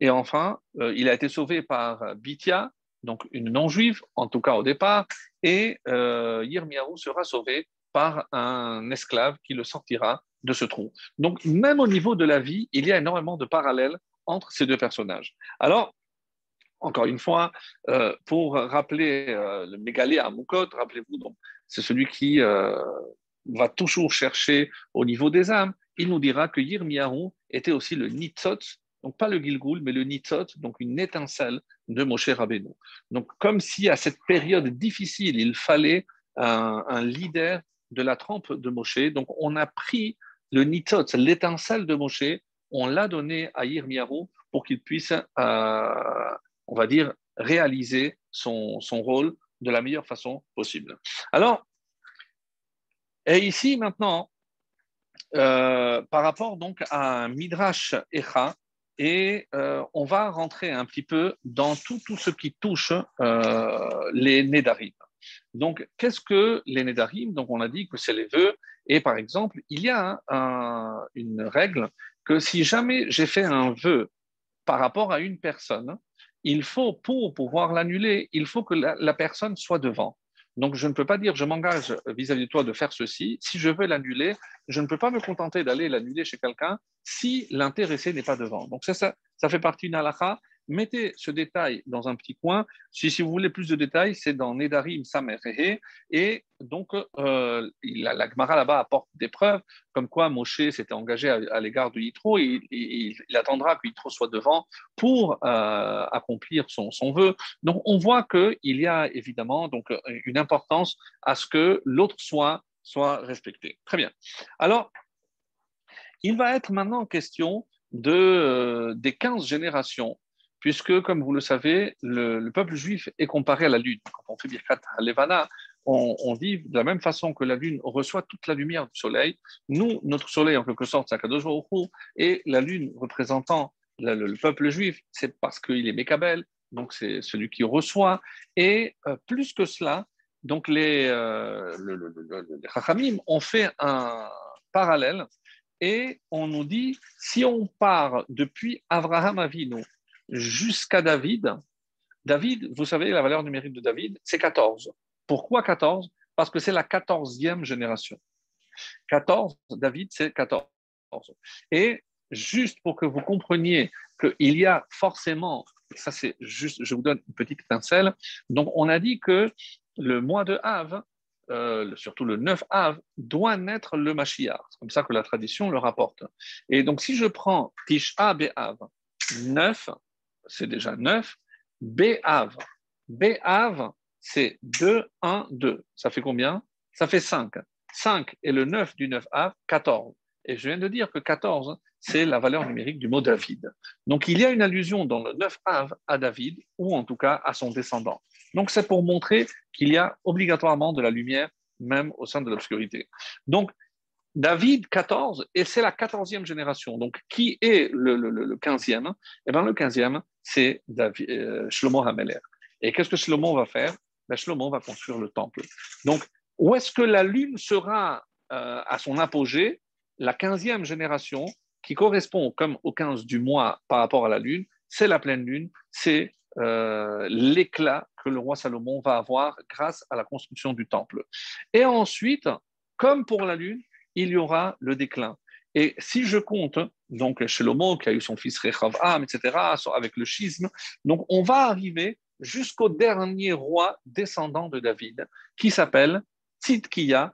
S1: Et enfin, euh, il a été sauvé par Bithia, donc une non-juive, en tout cas au départ, et euh, Yirmiyahu sera sauvé par un esclave qui le sortira de ce trou. Donc, même au niveau de la vie, il y a énormément de parallèles entre ces deux personnages. Alors, encore une fois, euh, pour rappeler euh, le mégalé à Moukot, rappelez-vous, donc, c'est celui qui euh, va toujours chercher au niveau des âmes. Il nous dira que Yirmiyahu était aussi le Nitzot, donc pas le Gilgul, mais le Nitzot, donc une étincelle de Moshe Rabbeinu. Donc, comme si à cette période difficile, il fallait un, un leader de la trempe de Moshe. Donc, on a pris le nitot, l'étincelle de Moshe, on l'a donné à Yirmiyahu pour qu'il puisse, euh, on va dire, réaliser son, rôle de la meilleure façon possible. Alors, et ici maintenant, euh, par rapport donc à Midrash Echa, et euh, on va rentrer un petit peu dans tout, tout ce qui touche les Nédarim. Donc, qu'est-ce que les Nédarim Donc, on a dit que c'est les vœux. Et par exemple, il y a une règle que si jamais j'ai fait un vœu par rapport à une personne, il faut, pour pouvoir l'annuler, il faut que la, personne soit devant. Donc, je ne peux pas dire je m'engage vis-à-vis de toi de faire ceci. Si je veux l'annuler, je ne peux pas me contenter d'aller l'annuler chez quelqu'un si l'intéressé n'est pas devant. Donc, ça, ça, ça fait partie d'une halakha mettez ce détail dans un petit coin. Si, si vous voulez plus de détails, c'est dans Nedarim Samerehe. Et donc, euh, la, Gemara là-bas apporte des preuves, comme quoi Moshe s'était engagé à, l'égard de Yitro. Et, il attendra que Yitro soit devant pour euh, accomplir son, son, vœu. Donc, on voit qu'il y a évidemment donc, une importance à ce que l'autre soit soit respecté. Très bien. Alors, il va être maintenant question de, euh, des 15 générations, puisque, comme vous le savez, le, peuple juif est comparé à la lune. Quand on fait Birkat Levana, on, dit de la même façon que la lune reçoit toute la lumière du soleil. Nous, notre soleil, en quelque sorte, c'est Akadosh et la lune représentant le, peuple juif, c'est parce qu'il est Mekabel, donc c'est celui qui reçoit. Et euh, plus que cela, donc les, euh, les ont fait un parallèle et on nous dit, si on part depuis Abraham Avinu jusqu'à David, David, vous savez, la valeur numérique de David, c'est 14. Pourquoi 14 Parce que c'est la 14e génération. 14, David, c'est 14. Et juste pour que vous compreniez qu'il y a forcément, ça c'est juste, je vous donne une petite pincelle, donc on a dit que le mois de Av, euh, surtout le 9 Av, doit naître le Mashiach. C'est comme ça que la tradition le rapporte. Et donc, si je prends Tisha Be'av, 9, c'est déjà 9, Be'av, Be'av, c'est 2, 1, 2. Ça fait combien? Ça fait 5. 5 et le 9 du 9 Av, 14. Et je viens de dire que 14, c'est la valeur numérique du mot David. Donc il y a une allusion dans le 9 Av à David, ou en tout cas à son descendant. Donc c'est pour montrer qu'il y a obligatoirement de la lumière, même au sein de l'obscurité. Donc David 14, et c'est la 14e génération. Donc qui est le, le, 15e Eh bien le 15e, c'est euh, Shlomo Hameler. Et qu'est-ce que Shlomo va faire? Ben, Shlomo va construire le temple. Donc où est-ce que la lune sera euh, à son apogée? La 15e génération, qui correspond comme au 15 du mois par rapport à la lune, c'est la pleine lune, c'est euh, l'éclat que le roi Salomon va avoir grâce à la construction du temple. Et ensuite, comme pour la lune, il y aura le déclin. Et si je compte, donc Shlomo qui a eu son fils Rechavam, etc., avec le schisme, donc on va arriver jusqu'au dernier roi descendant de David, qui s'appelle Tzidkiya.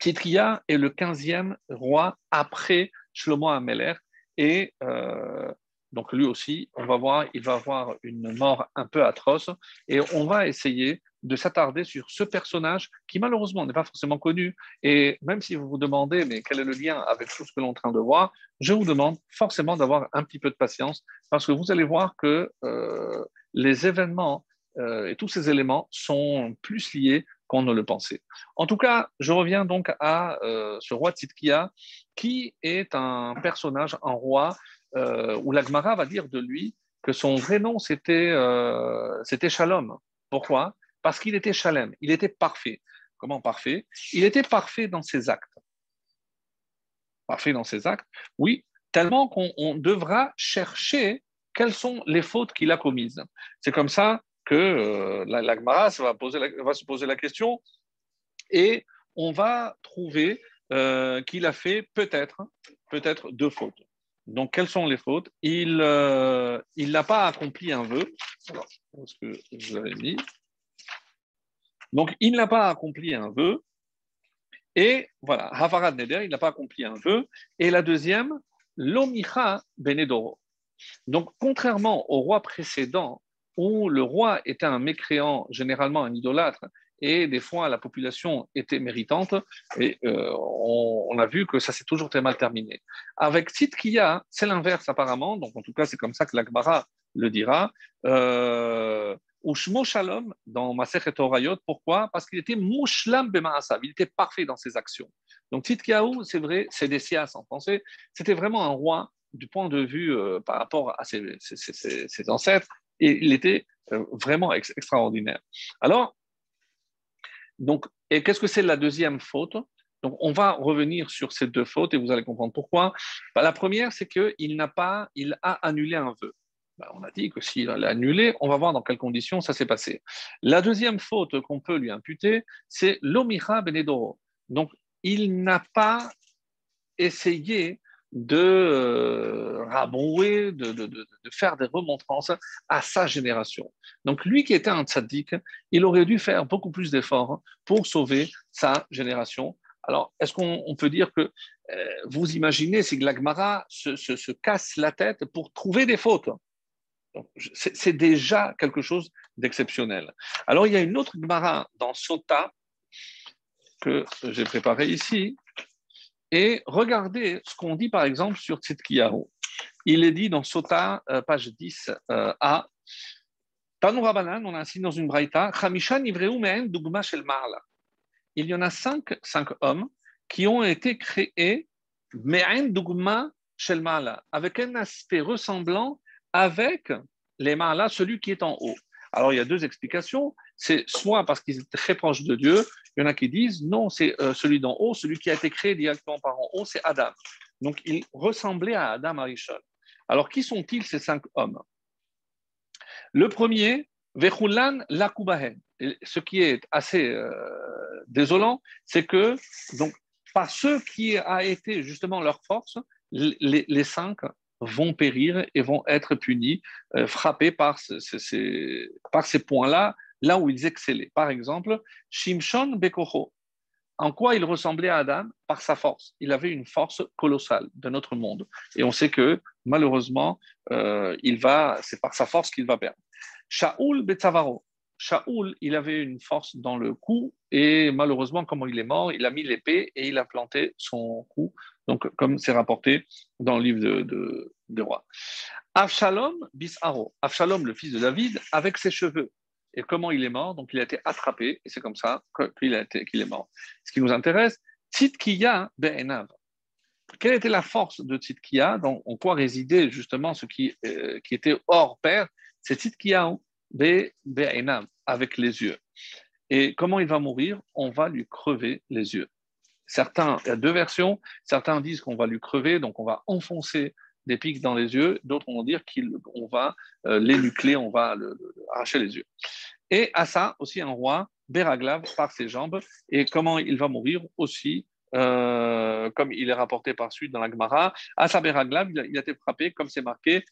S1: Tzidkiya est le 15e roi après Shlomo Ameler. Et euh, donc lui aussi, on va voir, il va avoir une mort un peu atroce. Et on va essayer de s'attarder sur ce personnage qui malheureusement n'est pas forcément connu. Et même si vous vous demandez, mais quel est le lien avec tout ce que l'on est en train de voir, je vous demande forcément d'avoir un petit peu de patience parce que vous allez voir que euh, les événements euh, et tous ces éléments sont plus liés qu'on ne le pensait. En tout cas, je reviens donc à euh, ce roi Tzidkia, qui est un personnage, un roi, où l'Agmara va dire de lui que son vrai nom, c'était Shalom. Pourquoi? Parce qu'il était Shalem, il était parfait. Comment parfait? Il était parfait dans ses actes. Parfait dans ses actes Oui, tellement qu'on devra chercher quelles sont les fautes qu'il a commises. C'est comme ça que euh, l'Agmara va, se poser la question et on va trouver euh, qu'il a fait peut-être peut-être deux fautes. Donc, quelles sont les fautes? Il euh, il n'a pas accompli un vœu. Alors, que je l'avais mis? Donc, il n'a pas accompli un vœu. Et voilà, Havarad Neder, il n'a pas accompli un vœu. Et la deuxième, l'Omicha Benedoro. Donc, contrairement au roi précédent, où le roi était un mécréant, généralement un idolâtre, et des fois la population était méritante, et euh, on, a vu que ça s'est toujours très mal terminé. Avec Tzidkiya, c'est l'inverse apparemment, donc en tout cas c'est comme ça que l'Akbara le dira. Euh, Ushmo Shalom dans Masechet Orayot, pourquoi? Parce qu'il était Mushlam Bemaasav, il était parfait dans ses actions. Donc Tzidkiyahu, c'est vrai, c'est des sias en français, c'était vraiment un roi du point de vue euh, par rapport à ses, ancêtres, et il était euh, vraiment extraordinaire. Alors, donc, et qu'est-ce que c'est la deuxième faute? Donc, on va revenir sur ces deux fautes et vous allez comprendre pourquoi. Bah, la première, c'est qu'il n'a pas, il a annulé un vœu. Bah, on a dit que s'il l'a annulé, on va voir dans quelles conditions ça s'est passé. La deuxième faute qu'on peut lui imputer, c'est l'omira benedoro. Donc, il n'a pas essayé de euh, rabouer, de, faire des remontrances à sa génération. Donc lui qui était un tzaddik, il aurait dû faire beaucoup plus d'efforts pour sauver sa génération. Alors, est-ce qu'on peut dire que euh, vous imaginez si Glagmara se, casse la tête pour trouver des fautes? C'est déjà quelque chose d'exceptionnel. Alors, il y a une autre Gmara dans Sota que j'ai préparé ici et regardez ce qu'on dit par exemple sur Tzidkiyahu. Il est dit dans Sota, euh, page 10 euh, a Tanoura Banan, on a ainsi dans une braïta, Il y en a cinq, cinq hommes qui ont été créés avec un aspect ressemblant avec les Ma'ala, celui qui est en haut. Alors il y a deux explications. C'est soit parce qu'ils étaient très proches de Dieu, il y en a qui disent non, c'est euh, celui d'en haut, celui qui a été créé directement par en haut, c'est Adam. Donc il ressemblait à Adam Arishon. Alors qui sont-ils ces cinq hommes? Le premier, Vechulan Lakubahen. Ce qui est assez euh, désolant, c'est que donc par ceux qui a été justement leur force, les, les cinq vont périr et vont être punis, euh, frappés par, ces points-là, là où ils excellaient. Par exemple, Shimshon Bekoho. En quoi il ressemblait à Adam? Par sa force. Il avait une force colossale de notre monde. Et on sait que malheureusement, euh, il va, c'est par sa force qu'il va perdre. Shaoul Betzavaro. Shaoul, il avait une force dans le cou et malheureusement, comme il est mort, il a mis l'épée et il a planté son cou donc comme c'est rapporté dans le livre de, de, rois. Avshalom bisaro, le fils de David, avec ses cheveux. Et comment il est mort? Donc il a été attrapé, et c'est comme ça qu'il est mort. Ce qui nous intéresse, Tzidkiya be'enav. Quelle était la force de Tzidkiya donc, En quoi résidait justement ce qui, euh, qui était hors pair C'est Tzidkiya be'enav, avec les yeux. Et comment il va mourir? On va lui crever les yeux. Certains, il y a deux versions. Certains disent qu'on va lui crever, donc on va enfoncer des pics dans les yeux. D'autres vont dire qu'on va euh, l'énucler, on va le, arracher les yeux. Et à ça aussi un roi, Beraglav, par ses jambes. Et comment il va mourir? Aussi euh, comme il est rapporté par suite dans la Gemara, Asa Beraglav, il, a été frappé, comme c'est marqué,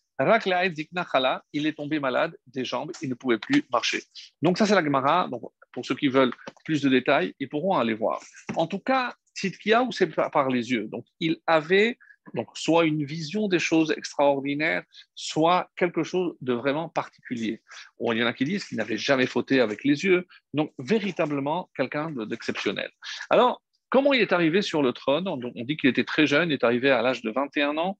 S1: il est tombé malade des jambes, il ne pouvait plus marcher. Donc ça c'est la Gemara, donc pour ceux qui veulent plus de détails, ils pourront aller voir. En tout cas, ou c'est par les yeux. Donc, il avait donc, soit une vision des choses extraordinaires, soit quelque chose de vraiment particulier. il y en a qui disent qu'il n'avait jamais fauté avec les yeux. Donc, véritablement, quelqu'un d'exceptionnel. Alors, comment il est arrivé sur le trône? On dit qu'il était très jeune, il est arrivé à l'âge de 21 ans.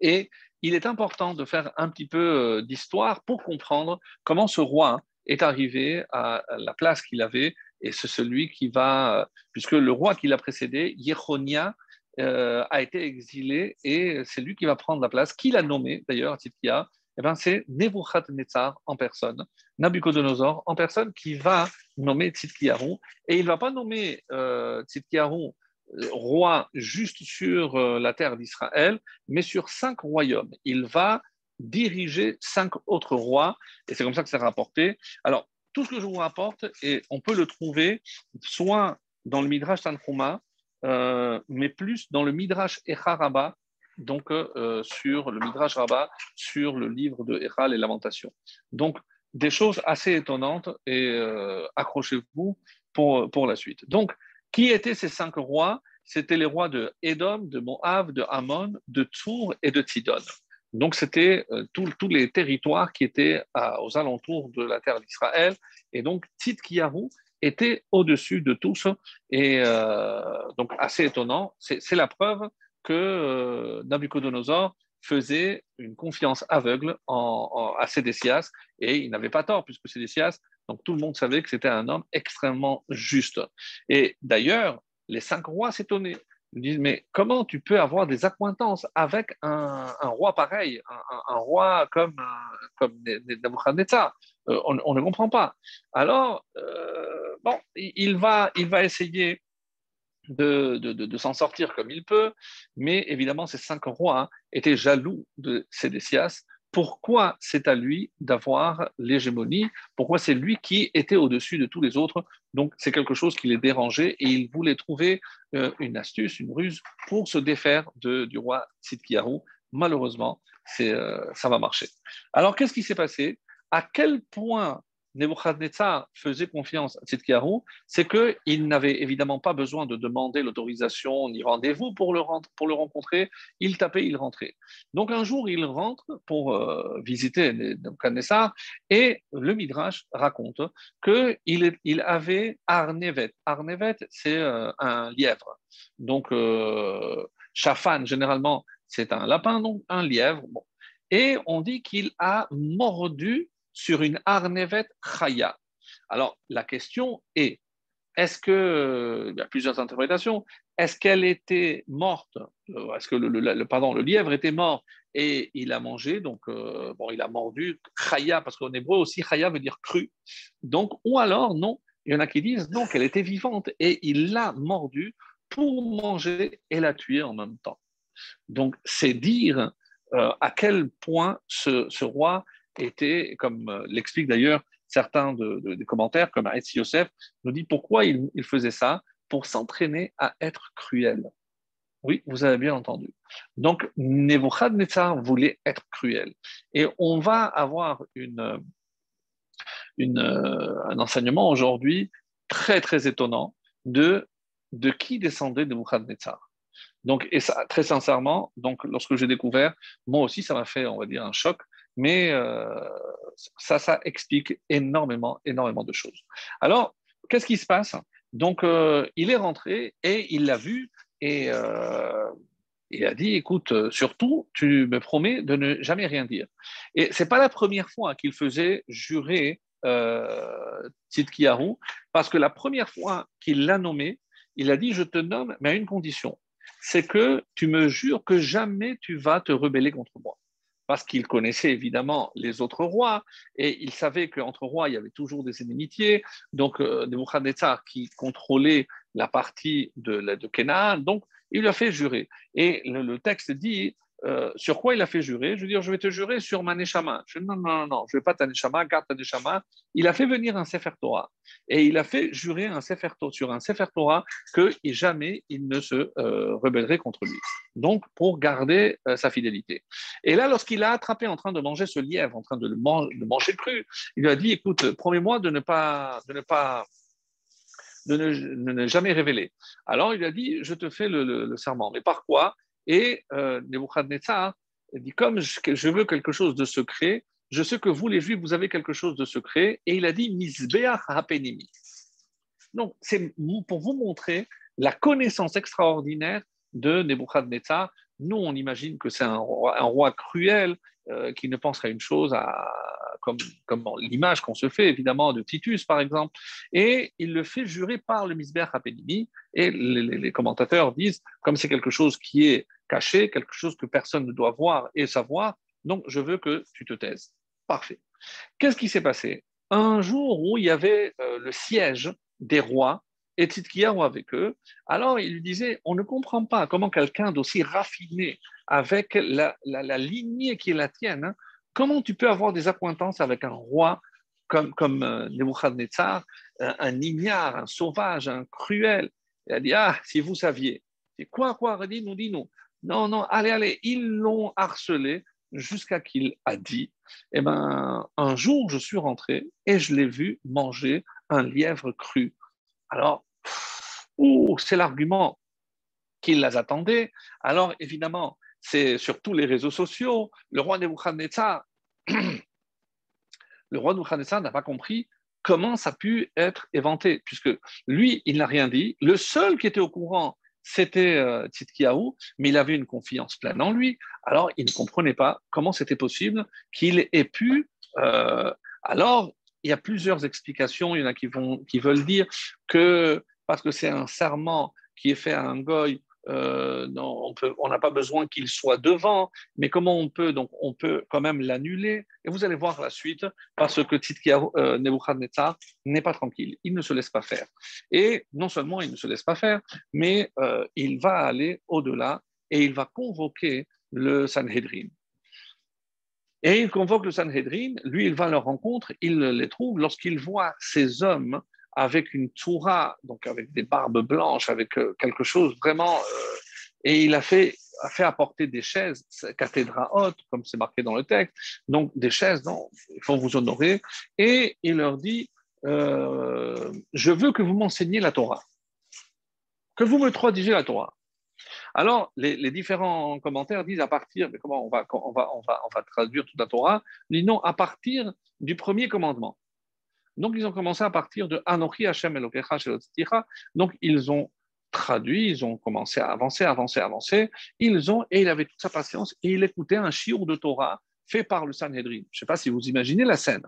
S1: Et il est important de faire un petit peu euh, d'histoire pour comprendre comment ce roi est arrivé à la place qu'il avait et c'est celui qui va, puisque le roi qui l'a précédé, Yechonia, euh, a été exilé et c'est lui qui va prendre la place. Qui l'a nommé d'ailleurs, Tzidkia eh ben, C'est Nebuchadnezzar en personne, Nabucodonosor en personne qui va nommer Tzidkiyahu. Et il ne va pas nommer euh, euh, roi juste sur euh, la terre d'Israël, mais sur cinq royaumes. Il va diriger cinq autres rois, et c'est comme ça que c'est rapporté. Alors, tout ce que je vous rapporte, et on peut le trouver soit dans le Midrash Tanchuma, euh, mais plus dans le Midrash Echaraba, donc euh, sur le Midrash Rabbah, sur le livre de Echa, les Lamentations. Donc, des choses assez étonnantes, et euh, accrochez-vous pour, pour la suite. Donc, qui étaient ces cinq rois? C'était les rois de Édom, de Moab, de Ammon, de Tsour et de Tidon. Donc, c'était euh, tous les territoires qui étaient aux alentours de la terre d'Israël. Et donc, Tzidkiyahu était au-dessus de tous. Et euh, donc, assez étonnant. C'est la preuve que Nabucodonosor faisait une confiance aveugle en, à Sédécias. Et il n'avait pas tort, puisque Sédécias, donc tout le monde savait que c'était un homme extrêmement juste. Et d'ailleurs, les cinq rois s'étonnaient. Ils disent, mais comment tu peux avoir des accointances avec un, roi pareil, un, roi comme, comme Nebuchadnezzar? Euh, on, ne comprend pas. Alors, euh, bon, il va, il va essayer de, s'en sortir comme il peut, mais évidemment, ces cinq rois hein, étaient jaloux de Sédécias pourquoi c'est à lui d'avoir l'hégémonie, pourquoi c'est lui qui était au-dessus de tous les autres? Donc c'est quelque chose qui les dérangeait et il voulait trouver euh, une astuce, une ruse pour se défaire du roi Sidkiyahu. Malheureusement, euh, ça va marcher. Alors qu'est-ce qui s'est passé? À quel point Nebuchadnezzar faisait confiance à Tzidkiyahu, c'est qu'il n'avait évidemment pas besoin de demander l'autorisation ni rendez-vous pour le, pour le rencontrer. Il tapait, il rentrait. Donc un jour, il rentre pour euh, visiter Nebuchadnezzar et le Midrash raconte qu'il il avait Arnevet. Arnevet, c'est euh, un lièvre. Donc, euh, Shafan, généralement, c'est un lapin, donc un lièvre. Et on dit qu'il a mordu sur une Arnevet Chaya. Alors, la question est, est-ce que, il y a plusieurs interprétations, est-ce qu'elle était morte, euh, est-ce que le, pardon, le lièvre était mort et il a mangé, donc euh, bon, il a mordu Chaya, parce qu'en hébreu aussi, Chaya veut dire cru. Donc, ou alors, non, il y en a qui disent non, qu'elle était vivante et il l'a mordue pour manger et la tuer en même temps. Donc, c'est dire euh, à quel point ce roi était, comme euh, l'expliquent d'ailleurs certains des commentaires, comme Aetz Yosef, nous dit pourquoi il, faisait ça Pour s'entraîner à être cruel. Oui, vous avez bien entendu. Donc, Nebuchadnezzar voulait être cruel. Et on va avoir une, une, euh, un enseignement aujourd'hui très, très étonnant de, de qui descendait Nebuchadnezzar. Donc, et ça, très sincèrement, donc, lorsque j'ai découvert, moi aussi, ça m'a fait, on va dire, un choc mais euh, ça, ça explique énormément, énormément de choses. Alors, qu'est-ce qui se passe? Donc, euh, il est rentré et il l'a vu et euh, il a dit, écoute, surtout, tu me promets de ne jamais rien dire. Et c'est pas la première fois qu'il faisait jurer euh, parce que la première fois qu'il l'a nommé, il a dit, je te nomme, mais à une condition, c'est que tu me jures que jamais tu vas te rebeller contre moi parce qu'il connaissait évidemment les autres rois et il savait qu'entre rois, il y avait toujours des inimitiés. Donc, euh, Nebuchadnezzar qui contrôlait la partie de, de donc il lui a fait jurer. Et le texte dit euh, sur quoi il a fait jurer? Je veux dire, je vais te jurer sur ma neshama. Je, non, non, non, je ne vais pas ta neshama, garde ta neshama. Il a fait venir un Sefer Torah et il a fait jurer un Sefer Torah, sur un Sefer Torah que jamais il ne se euh, rebellerait contre lui. Donc, pour garder euh, sa fidélité. Et là, lorsqu'il a attrapé en train de manger ce lièvre, en train de le manger cru, il lui a dit Écoute, promets-moi de ne pas. De ne pas de ne, jamais révéler. Alors il a dit, je te fais le serment. Mais par quoi? Et euh, Nebuchadnezzar dit Comme je, veux quelque chose de secret, je sais que vous, les Juifs, vous avez quelque chose de secret. Et il a dit Misbeach hapenimi. Donc, c'est pour vous montrer la connaissance extraordinaire de Nebuchadnezzar. Nous, on imagine que c'est un, roi, cruel euh, qui ne penserait une chose à, comme, comme l'image qu'on se fait évidemment de Titus par exemple, et il le fait jurer par le Misber Apédimi, et les, commentateurs disent, comme c'est quelque chose qui est caché, quelque chose que personne ne doit voir et savoir, donc je veux que tu te taises. Parfait. Qu'est-ce qui s'est passé? Un jour où il y avait euh, le siège des rois, et Tzidkiyahu avec eux, alors il lui disait, on ne comprend pas comment quelqu'un d'aussi raffiné, avec la, lignée qui la tienne, hein, Comment tu peux avoir des accointances avec un roi comme, euh, Nebuchadnezzar, un, ignare, un sauvage, un cruel? Il a dit Ah, si vous saviez. C'est quoi, quoi dit nous dit non. Non, allez, allez. Ils l'ont harcelé jusqu'à qu'il a dit Eh ben, un jour, je suis rentré et je l'ai vu manger un lièvre cru. Alors, c'est l'argument qu'ils les attendaient. Alors, évidemment, c'est sur tous les réseaux sociaux. Le roi Nebuchadnezzar, le roi n'a pas compris comment ça a pu être éventé, puisque lui, il n'a rien dit. Le seul qui était au courant, c'était euh, mais il avait une confiance pleine en lui. Alors, il ne comprenait pas comment c'était possible qu'il ait pu. Euh, alors, il y a plusieurs explications. Il y en a qui, vont, qui veulent dire que parce que c'est un serment qui est fait à un goy euh, non, on n'a pas besoin qu'il soit devant, mais comment on peut donc on peut quand même l'annuler. Et vous allez voir la suite, parce que euh, Nebuchadnezzar n'est pas tranquille, il ne se laisse pas faire. Et non seulement il ne se laisse pas faire, mais euh, il va aller au-delà et il va convoquer le Sanhedrin. Et il convoque le Sanhedrin, lui il va à leur rencontre, il les trouve, lorsqu'il voit ces hommes avec une toura, donc avec des barbes blanches, avec euh, quelque chose vraiment Et il a fait, apporter des chaises, cathédra haute, comme c'est marqué dans le texte. Donc, des chaises, non, il faut vous honorer. Et il leur dit euh, Je veux que vous m'enseigniez la Torah, que vous me traduisez la Torah. Alors, les, différents commentaires disent à partir, mais comment on va, on va, on va, on va traduire toute la Torah Ils non, à partir du premier commandement. Donc, ils ont commencé à partir de Anochi Hashem Elokecha Donc, ils ont traduit, ils ont commencé à avancer, avancer, avancer. Ils ont, et il avait toute sa patience, et il écoutait un chiour de Torah fait par le Sanhedrin. Je ne sais pas si vous imaginez la scène.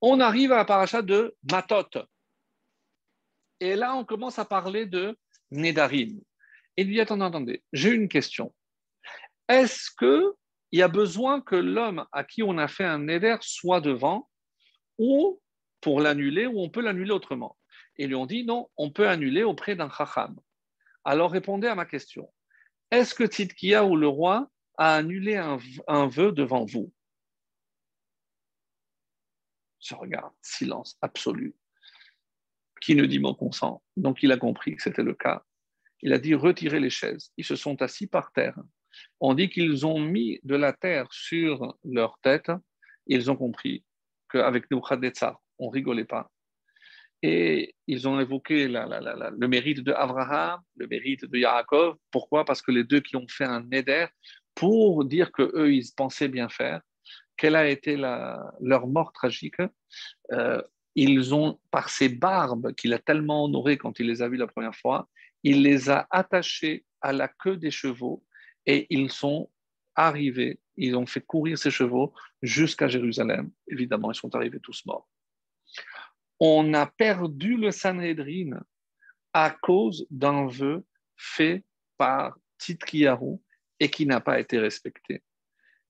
S1: On arrive à la paracha de Matot. Et là, on commence à parler de Nedarim. Et il dit Attendez, attendez, j'ai une question. Est-ce qu'il y a besoin que l'homme à qui on a fait un Neder soit devant ou pour l'annuler, ou on peut l'annuler autrement Et lui ont dit Non, on peut annuler auprès d'un Chacham. Alors répondez à ma question. Est-ce que Tzidkia ou le roi a annulé un, vœu devant vous? Je regarde, silence absolu. Qui ne dit mon consent Donc il a compris que c'était le cas. Il a dit retirez les chaises. Ils se sont assis par terre. On dit qu'ils ont mis de la terre sur leur tête. Ils ont compris qu'avec Nebuchadnezzar, on rigolait pas. Et ils ont évoqué le mérite de Abraham, le mérite de Yaakov. Pourquoi? Parce que les deux qui ont fait un neder pour dire que eux ils pensaient bien faire. Quelle a été leur mort tragique? Euh, Ils ont, par ces barbes qu'il a tellement honorées quand il les a vues la première fois, il les a attachés à la queue des chevaux et ils sont arrivés, ils ont fait courir ces chevaux jusqu'à Jérusalem. Évidemment, ils sont arrivés tous morts. On a perdu le Sanhedrin à cause d'un vœu fait par Titkiyahu et qui n'a pas été respecté.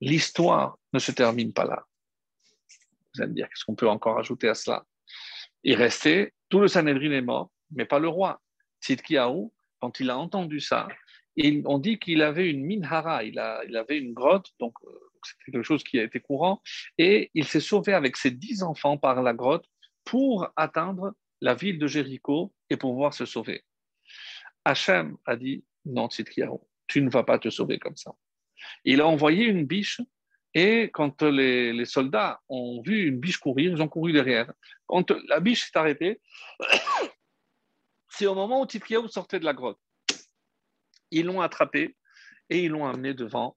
S1: L'histoire ne se termine pas là. Vous allez me dire, qu'est-ce qu'on peut encore ajouter à cela? Il restait, tout le Sanhedrin est mort, mais pas le roi. Tzidkiyahu, quand il a entendu ça, on dit qu'il avait une minhara, il, avait une grotte, donc euh, c'est quelque chose qui a été courant, et il s'est sauvé avec ses dix enfants par la grotte pour atteindre la ville de Jéricho et pouvoir se sauver. Hachem a dit non, Tzidkiyahu, tu ne vas pas te sauver comme ça. Il a envoyé une biche et quand les, les, soldats ont vu une biche courir, ils ont couru derrière. Quand la biche s'est arrêtée, c'est au moment où Tzidkiyahu sortait de la grotte. Ils l'ont attrapé et ils l'ont amené devant,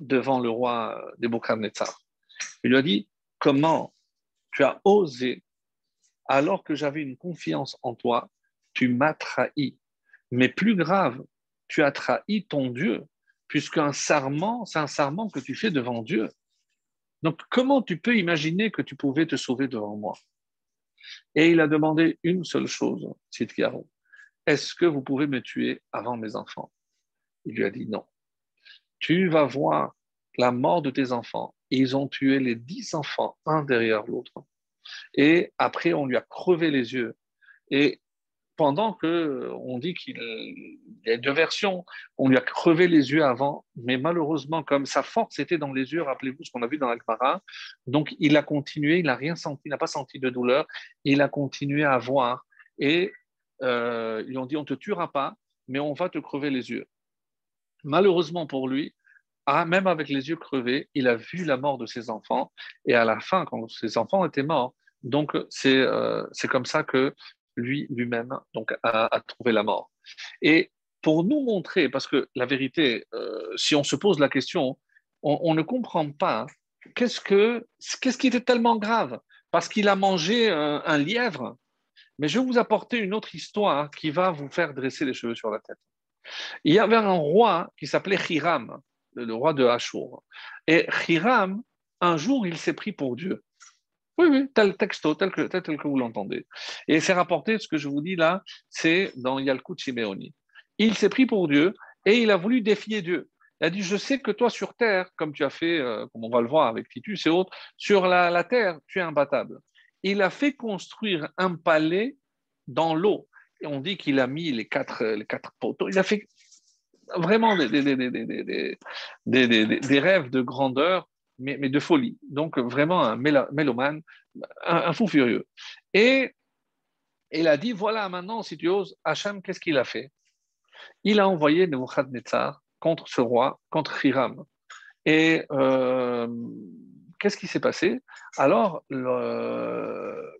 S1: le roi Nebuchadnezzar. Il lui a dit Comment tu as osé, alors que j'avais une confiance en toi, tu m'as trahi. Mais plus grave, tu as trahi ton Dieu, puisqu'un serment, c'est un serment que tu fais devant Dieu. Donc, comment tu peux imaginer que tu pouvais te sauver devant moi? Et il a demandé une seule chose. Est-ce que vous pouvez me tuer avant mes enfants? Il lui a dit non. Tu vas voir la mort de tes enfants. Ils ont tué les dix enfants, un derrière l'autre. Et après, on lui a crevé les yeux. Et pendant que on dit qu'il y a deux versions, on lui a crevé les yeux avant, mais malheureusement, comme sa force était dans les yeux, rappelez-vous ce qu'on a vu dans l'Akbara, donc il a continué, il n'a rien senti, il n'a pas senti de douleur, il a continué à voir, et euh, ils ont dit on te tuera pas, mais on va te crever les yeux. Malheureusement pour lui, ah, même avec les yeux crevés, il a vu la mort de ses enfants, et à la fin, quand ses enfants étaient morts, donc c'est euh, comme ça que lui lui-même donc a, trouvé la mort. Et pour nous montrer, parce que la vérité, euh, si on se pose la question, on, ne comprend pas qu'est-ce que qu'est-ce qui était tellement grave parce qu'il a mangé un, lièvre. Mais je vais vous apporter une autre histoire qui va vous faire dresser les cheveux sur la tête. Il y avait un roi qui s'appelait Hiram, le roi de Hachour. Et Hiram, un jour, il s'est pris pour Dieu. Oui, oui, tel texto, tel que, tel, que vous l'entendez. Et c'est rapporté, ce que je vous dis là, c'est dans Yalkut Shimeoni. Il s'est pris pour Dieu et il a voulu défier Dieu. Il a dit, je sais que toi sur terre, comme tu as fait, euh, comme on va le voir avec Titus et autres, sur la, terre, tu es imbattable. Il a fait construire un palais dans l'eau. On dit qu'il a mis les quatre, les quatre poteaux. Il a fait vraiment des, des, des rêves de grandeur mais, de folie. Donc vraiment un mélomane, un, fou furieux. Et il a dit, voilà maintenant, si tu oses, Hachem, qu'est-ce qu'il a fait? Il a envoyé Nebuchadnezzar contre ce roi, contre Hiram. Et euh, qu'est-ce qui s'est passé? Alors,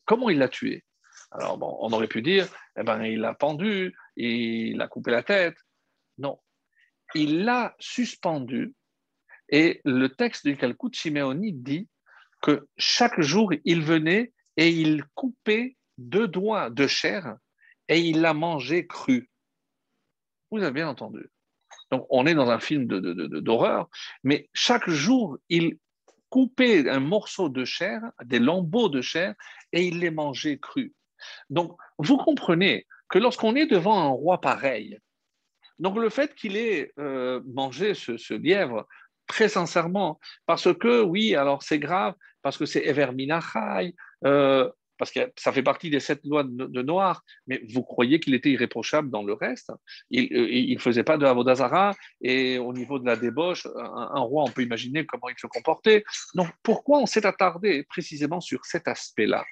S1: comment il l'a tué? Alors, bon, on aurait pu dire, eh ben, il l'a pendu, il a coupé la tête. Non, il l'a suspendu. Et le texte du Calcutta Chiméoni dit que chaque jour, il venait et il coupait deux doigts de chair et il l'a mangé cru. Vous avez bien entendu. Donc, on est dans un film d'horreur, mais chaque jour, il coupait un morceau de chair, des lambeaux de chair, et il les mangeait crus. Donc, vous comprenez que lorsqu'on est devant un roi pareil, donc le fait qu'il ait euh, mangé ce, lièvre, très sincèrement, parce que oui, alors c'est grave, parce que c'est Ever euh, parce que ça fait partie des sept lois de, Noir, mais vous croyez qu'il était irréprochable dans le reste Il ne euh, faisait pas de Avodazara, et au niveau de la débauche, un, roi, on peut imaginer comment il se comportait. Donc pourquoi on s'est attardé précisément sur cet aspect-là?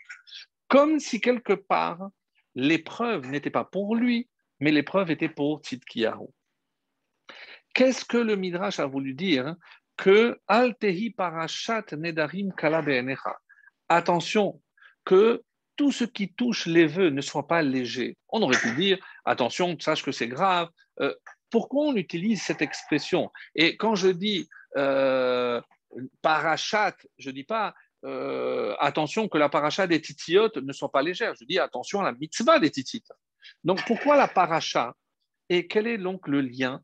S1: Comme si quelque part, l'épreuve n'était pas pour lui, mais l'épreuve était pour Tzidkiyahu. Qu'est-ce que le Midrash a voulu dire? Que Altehi Parashat Nedarim Kala Attention, que tout ce qui touche les vœux ne soit pas léger. On aurait pu dire, attention, sache que c'est grave. Euh, pourquoi on utilise cette expression? Et quand je dis euh, parachat, je ne dis pas euh, attention que la paracha des titiotes ne soit pas légère. Je dis attention à la mitzvah des titites. Donc pourquoi la paracha Et quel est donc le lien?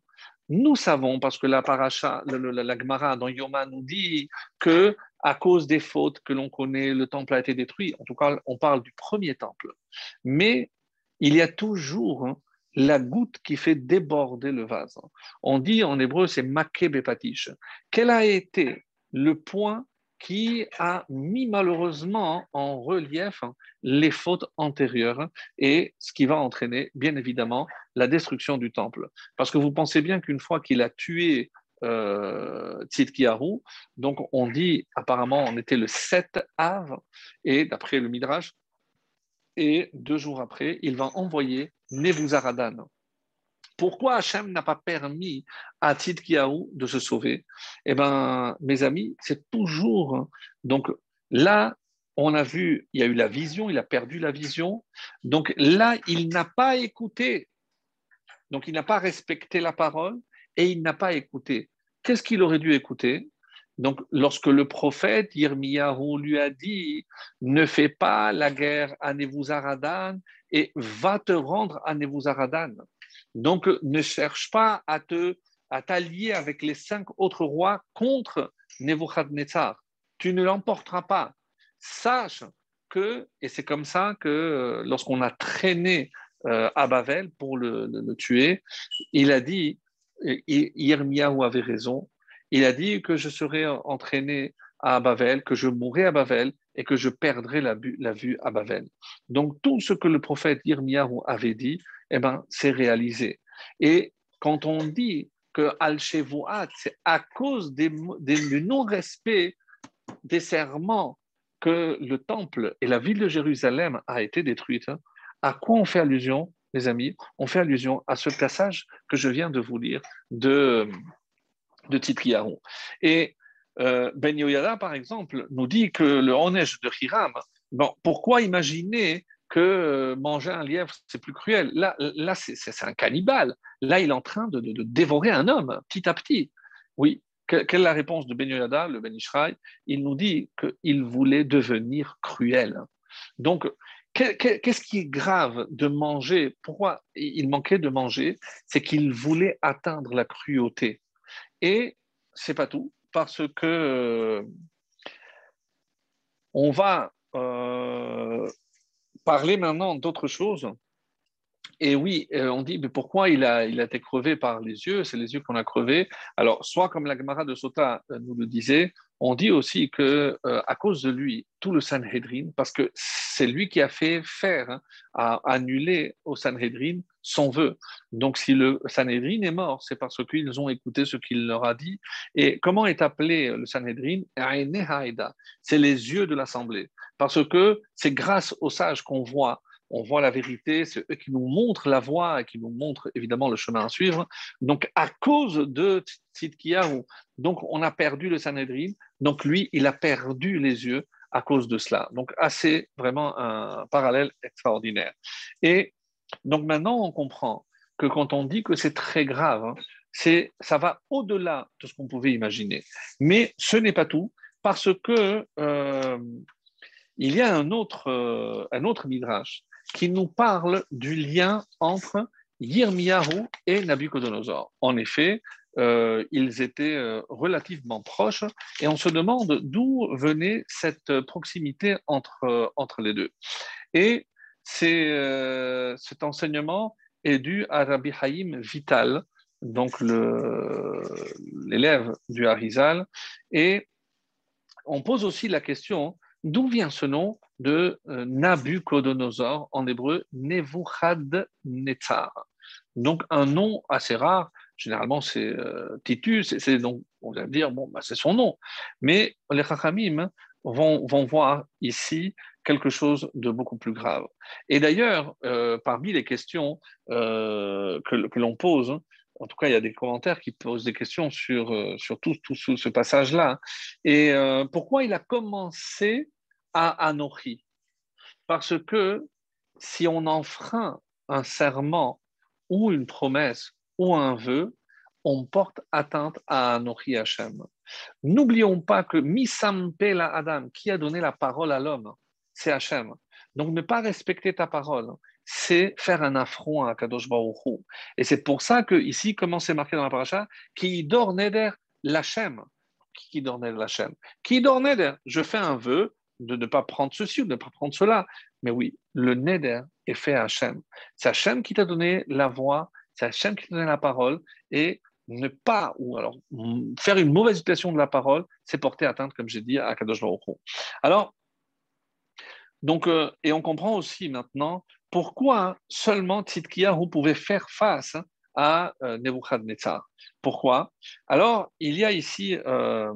S1: Nous savons, parce que la paracha, la, Gemara dans Yoma nous dit que à cause des fautes que l'on connaît, le temple a été détruit. En tout cas, on parle du premier temple. Mais il y a toujours hein, la goutte qui fait déborder le vase. On dit en hébreu, c'est patish. Quel a été le point qui a mis malheureusement en relief les fautes antérieures et ce qui va entraîner, bien évidemment, la destruction du temple? Parce que vous pensez bien qu'une fois qu'il a tué euh, Tzidkiyahu, donc on dit, apparemment, on était le 7 Av, et d'après le Midrash, et deux jours après, il va envoyer Nebuzaradan pourquoi Hachem n'a pas permis à Tzidkiyahu de se sauver? Eh bien, mes amis, c'est toujours. Donc là, on a vu, il y a eu la vision, il a perdu la vision. Donc là, il n'a pas écouté. Donc il n'a pas respecté la parole et il n'a pas écouté. Qu'est-ce qu'il aurait dû écouter? Donc, lorsque le prophète Yirmiyahu lui a dit Ne fais pas la guerre à Nebuzaradan et va te rendre à Nebuzaradan. Donc, ne cherche pas à te à t'allier avec les cinq autres rois contre Nebuchadnezzar. Tu ne l'emporteras pas. Sache que, et c'est comme ça que euh, lorsqu'on a traîné euh, à Bavel pour le, tuer, il a dit, Yirmiyahu avait raison, il a dit que je serais entraîné à Bavel, que je mourrais à Bavel et que je perdrais la, vue à Bavel. Donc tout ce que le prophète Yirmiyahu avait dit, eh ben, c'est réalisé. Et quand on dit que al c'est à cause du non-respect des serments que le temple et la ville de Jérusalem a été détruite, hein, à quoi on fait allusion, mes amis On fait allusion à ce passage que je viens de vous lire de, de Et euh, Ben Yoyada, par exemple, nous dit que le Honesh de Hiram, bon, pourquoi imaginer que euh, manger un lièvre, c'est plus cruel? Là, là c'est un cannibale. Là, il est en train de, dévorer un homme, petit à petit. Oui. quelle est la réponse de Ben Yoyada, le Ben Ishraï Il nous dit qu'il voulait devenir cruel. Donc, qu'est-ce qui est grave de manger? Pourquoi il manquait de manger? C'est qu'il voulait atteindre la cruauté. Et c'est pas tout, parce que euh, on va euh, parler maintenant d'autre chose. Et oui, euh, on dit, mais pourquoi il a, il a été crevé par les yeux? C'est les yeux qu'on a crevés. Alors, soit comme la Gemara de Sota euh, nous le disait, on dit aussi que euh, à cause de lui, tout le Sanhedrin, parce que c'est lui qui a fait faire, hein, annuler au Sanhedrin son vœu. Donc, si le Sanhedrin est mort, c'est parce qu'ils ont écouté ce qu'il leur a dit. Et comment est appelé le Sanhedrin? C'est les yeux de l'assemblée. Parce que c'est grâce aux sages qu'on voit on voit la vérité, c'est eux qui nous montrent la voie et qui nous montrent évidemment le chemin à suivre. Donc, à cause de Tzidkiyahu, donc on a perdu le Sanhedrin, donc lui, il a perdu les yeux à cause de cela. Donc, assez vraiment un parallèle extraordinaire. Et donc maintenant, on comprend que quand on dit que c'est très grave, hein, c'est, ça va au-delà de ce qu'on pouvait imaginer. Mais ce n'est pas tout, parce que euh, il y a un autre, euh, un autre midrash qui nous parle du lien entre Yirmiyahu et Nabucodonosor. En effet, euh, ils étaient relativement proches et on se demande d'où venait cette proximité entre, entre les deux. Et cet enseignement est dû à Rabbi Haïm Vital, donc l'élève du Harizal. Et on pose aussi la question d'où vient ce nom de euh, Nabucodonosor, en hébreu Nebuchadnezzar. Donc un nom assez rare, généralement c'est euh, Titus, c'est donc on va dire bon bah, c'est son nom, mais les Chachamim vont, voir ici quelque chose de beaucoup plus grave. Et d'ailleurs, euh, parmi les questions que, l'on pose, en tout cas, il y a des commentaires qui posent des questions sur, tout, ce passage-là. Et pourquoi il a commencé à Anochi Parce que si on enfreint un serment ou une promesse ou un vœu, on porte atteinte à Anochi Hashem. N'oublions pas que Misampela Adam, qui a donné la parole à l'homme, c'est Hachem. Donc ne pas respecter ta parole, c'est faire un affront à Kadosh Et c'est pour ça que ici, comment c'est marqué dans la paracha, qui dort neder l'Hachem. Qui dort neder l'Hachem Qui dort neder Je fais un vœu de ne pas prendre ceci ou de ne pas prendre cela. Mais oui, le neder est fait à Hachem. C'est Hachem qui t'a donné la voix, c'est Hachem qui t'a donné la parole. Et ne pas, ou alors faire une mauvaise utilisation de la parole, c'est porter atteinte, comme j'ai dit, à Kadosh Baruch Alors, donc, euh, et on comprend aussi maintenant pourquoi seulement vous pouvait faire face à euh, Nebuchadnezzar. Pourquoi? Alors, il y a ici euh,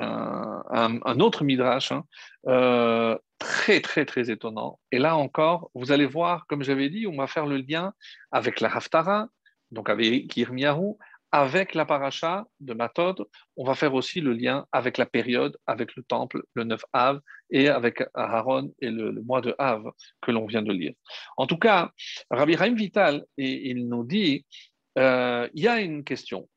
S1: un, autre midrash hein, euh, très, très, très étonnant. Et là encore, vous allez voir, comme j'avais dit, on va faire le lien avec la Haftara, donc avec Yirmiyahu, avec la paracha de Matod, on va faire aussi le lien avec la période, avec le temple, le 9 Av, et avec Aaron et le, mois de Av que l'on vient de lire. En tout cas, Rabbi Raim Vital, il nous dit, euh, il y a une question.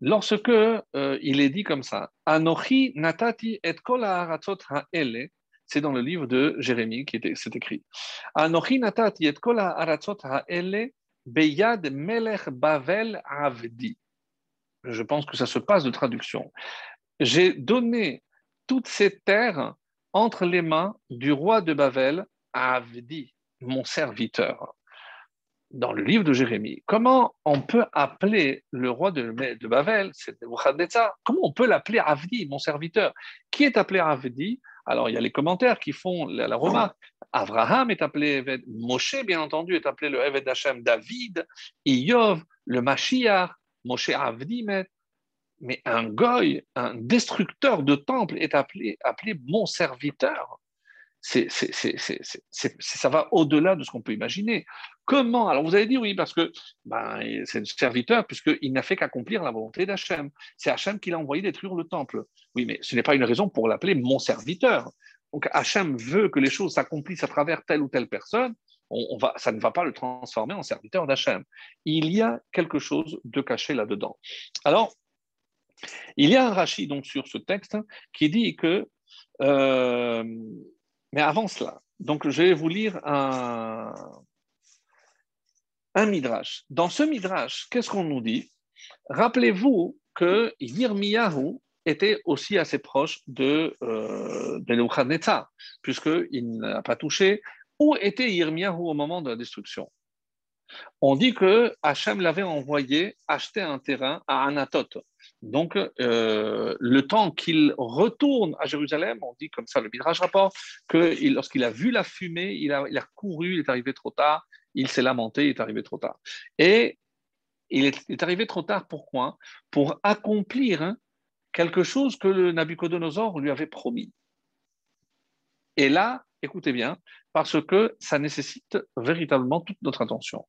S1: Lorsque euh, il est dit comme ça, Anochi natati et kol ha'ele, c'est dans le livre de Jérémie qui est écrit. Anochi natati et kol ha'ele beyad melech bavel avdi je pense que ça se passe de traduction. J'ai donné toutes ces terres entre les mains du roi de Babel à Avdi, mon serviteur. Dans le livre de Jérémie, comment on peut appeler le roi de, Babel, c'est Nebuchadnezzar, comment on peut l'appeler Avdi, mon serviteur? Qui est appelé Avdi? Alors, il y a les commentaires qui font la, remarque. Abraham est appelé Eved. Moshe, bien entendu, est appelé le Eved Hashem. David, Iyov, le Mashiach, Moshe Avdi, mais un goy, un destructeur de temple est appelé mon serviteur. Ça va au-delà de ce qu'on peut imaginer. Comment Alors vous allez dire oui, parce que ben, c'est un serviteur, puisqu'il n'a fait qu'accomplir la volonté d'Hachem. C'est Hachem qui l'a envoyé détruire le temple. Oui, mais ce n'est pas une raison pour l'appeler mon serviteur. Donc Hachem veut que les choses s'accomplissent à travers telle ou telle personne, ça ne va pas le transformer en serviteur d'Hachem. Il y a quelque chose de caché là-dedans. Alors, il y a un rachis donc sur ce texte qui dit que, euh, mais avant cela, donc je vais vous lire un, midrash. Dans ce midrash, qu'est-ce qu'on nous dit? Rappelez-vous que Yirmiyahu était aussi assez proche de, euh, puisqu'il n'a pas touché. Où était Yirmiyahu au moment de la destruction? On dit que Hachem l'avait envoyé acheter un terrain à Anatot. Donc, euh, le temps qu'il retourne à Jérusalem, on dit comme ça, le Midrash rapporte, que lorsqu'il a vu la fumée, il a, couru, il est arrivé trop tard, il s'est lamenté, il est arrivé trop tard. Et il est, arrivé trop tard, pourquoi? Pour accomplir quelque chose que le Nabucodonosor lui avait promis. Et là, écoutez bien, parce que ça nécessite véritablement toute notre attention.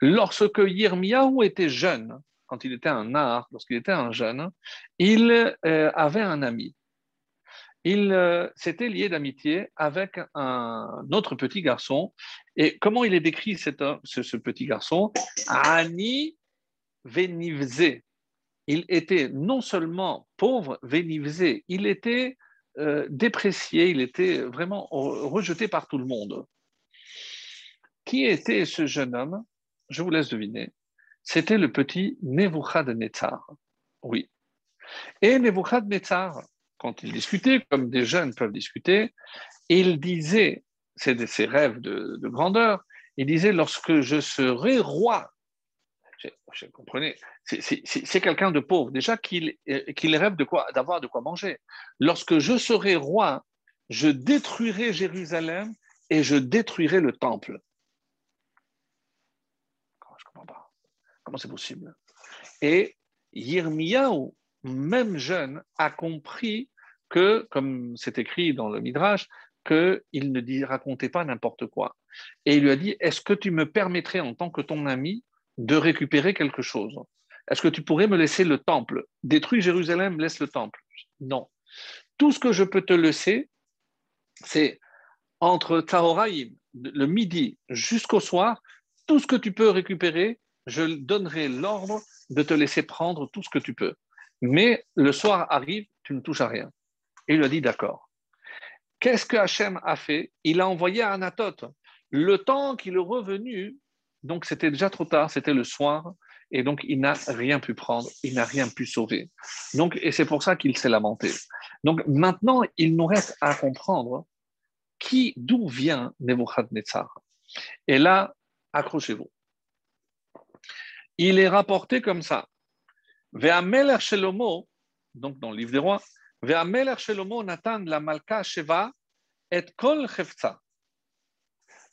S1: Lorsque Yirmiyahu était jeune, quand il était un art, lorsqu'il était un jeune, il euh, avait un ami. Il euh, s'était lié d'amitié avec un autre petit garçon. Et comment il est décrit ce, petit garçon? Ani Venivze. Il était non seulement pauvre, Venivze, il était euh, déprécié, il était vraiment rejeté par tout le monde. Qui était ce jeune homme? Je vous laisse deviner. C'était le petit Nebuchadnezzar. Oui. Et Nebuchadnezzar, quand il discutait, comme des jeunes peuvent discuter, il disait, c'est ses rêves de, grandeur, il disait lorsque je serai roi, je, comprenais, c'est quelqu'un de pauvre, déjà qu'il rêve de quoi, d'avoir de quoi manger. Lorsque je serai roi, je détruirai Jérusalem et je détruirai le temple. Je comprends pas. Comment c'est possible? Et Yirmiyahu, même jeune, a compris que, comme c'est écrit dans le Midrash, qu'il ne dit, racontait pas n'importe quoi. Et il lui a dit, est-ce que tu me permettrais en tant que ton ami de récupérer quelque chose Est-ce que tu pourrais me laisser le temple? Détruis Jérusalem, laisse le temple. Non. Tout ce que je peux te laisser, c'est entre Tahoraïm, le midi jusqu'au soir, tout ce que tu peux récupérer, je donnerai l'ordre de te laisser prendre tout ce que tu peux. Mais le soir arrive, tu ne touches à rien. Et il lui a dit d'accord. Qu'est-ce que Hachem a fait? Il a envoyé à Anatote. Le temps qu'il est revenu, donc c'était déjà trop tard, c'était le soir, et donc il n'a rien pu prendre, il n'a rien pu sauver. Donc, et c'est pour ça qu'il s'est lamenté. Donc maintenant, il nous reste à comprendre qui, d'où vient Nebuchadnezzar. Et là, accrochez-vous. Il est rapporté comme ça. Ve'ameler Shelomo, donc dans le livre des rois, Ve'ameler Shelomo Nathan la Malka Sheva et Kol Chefza.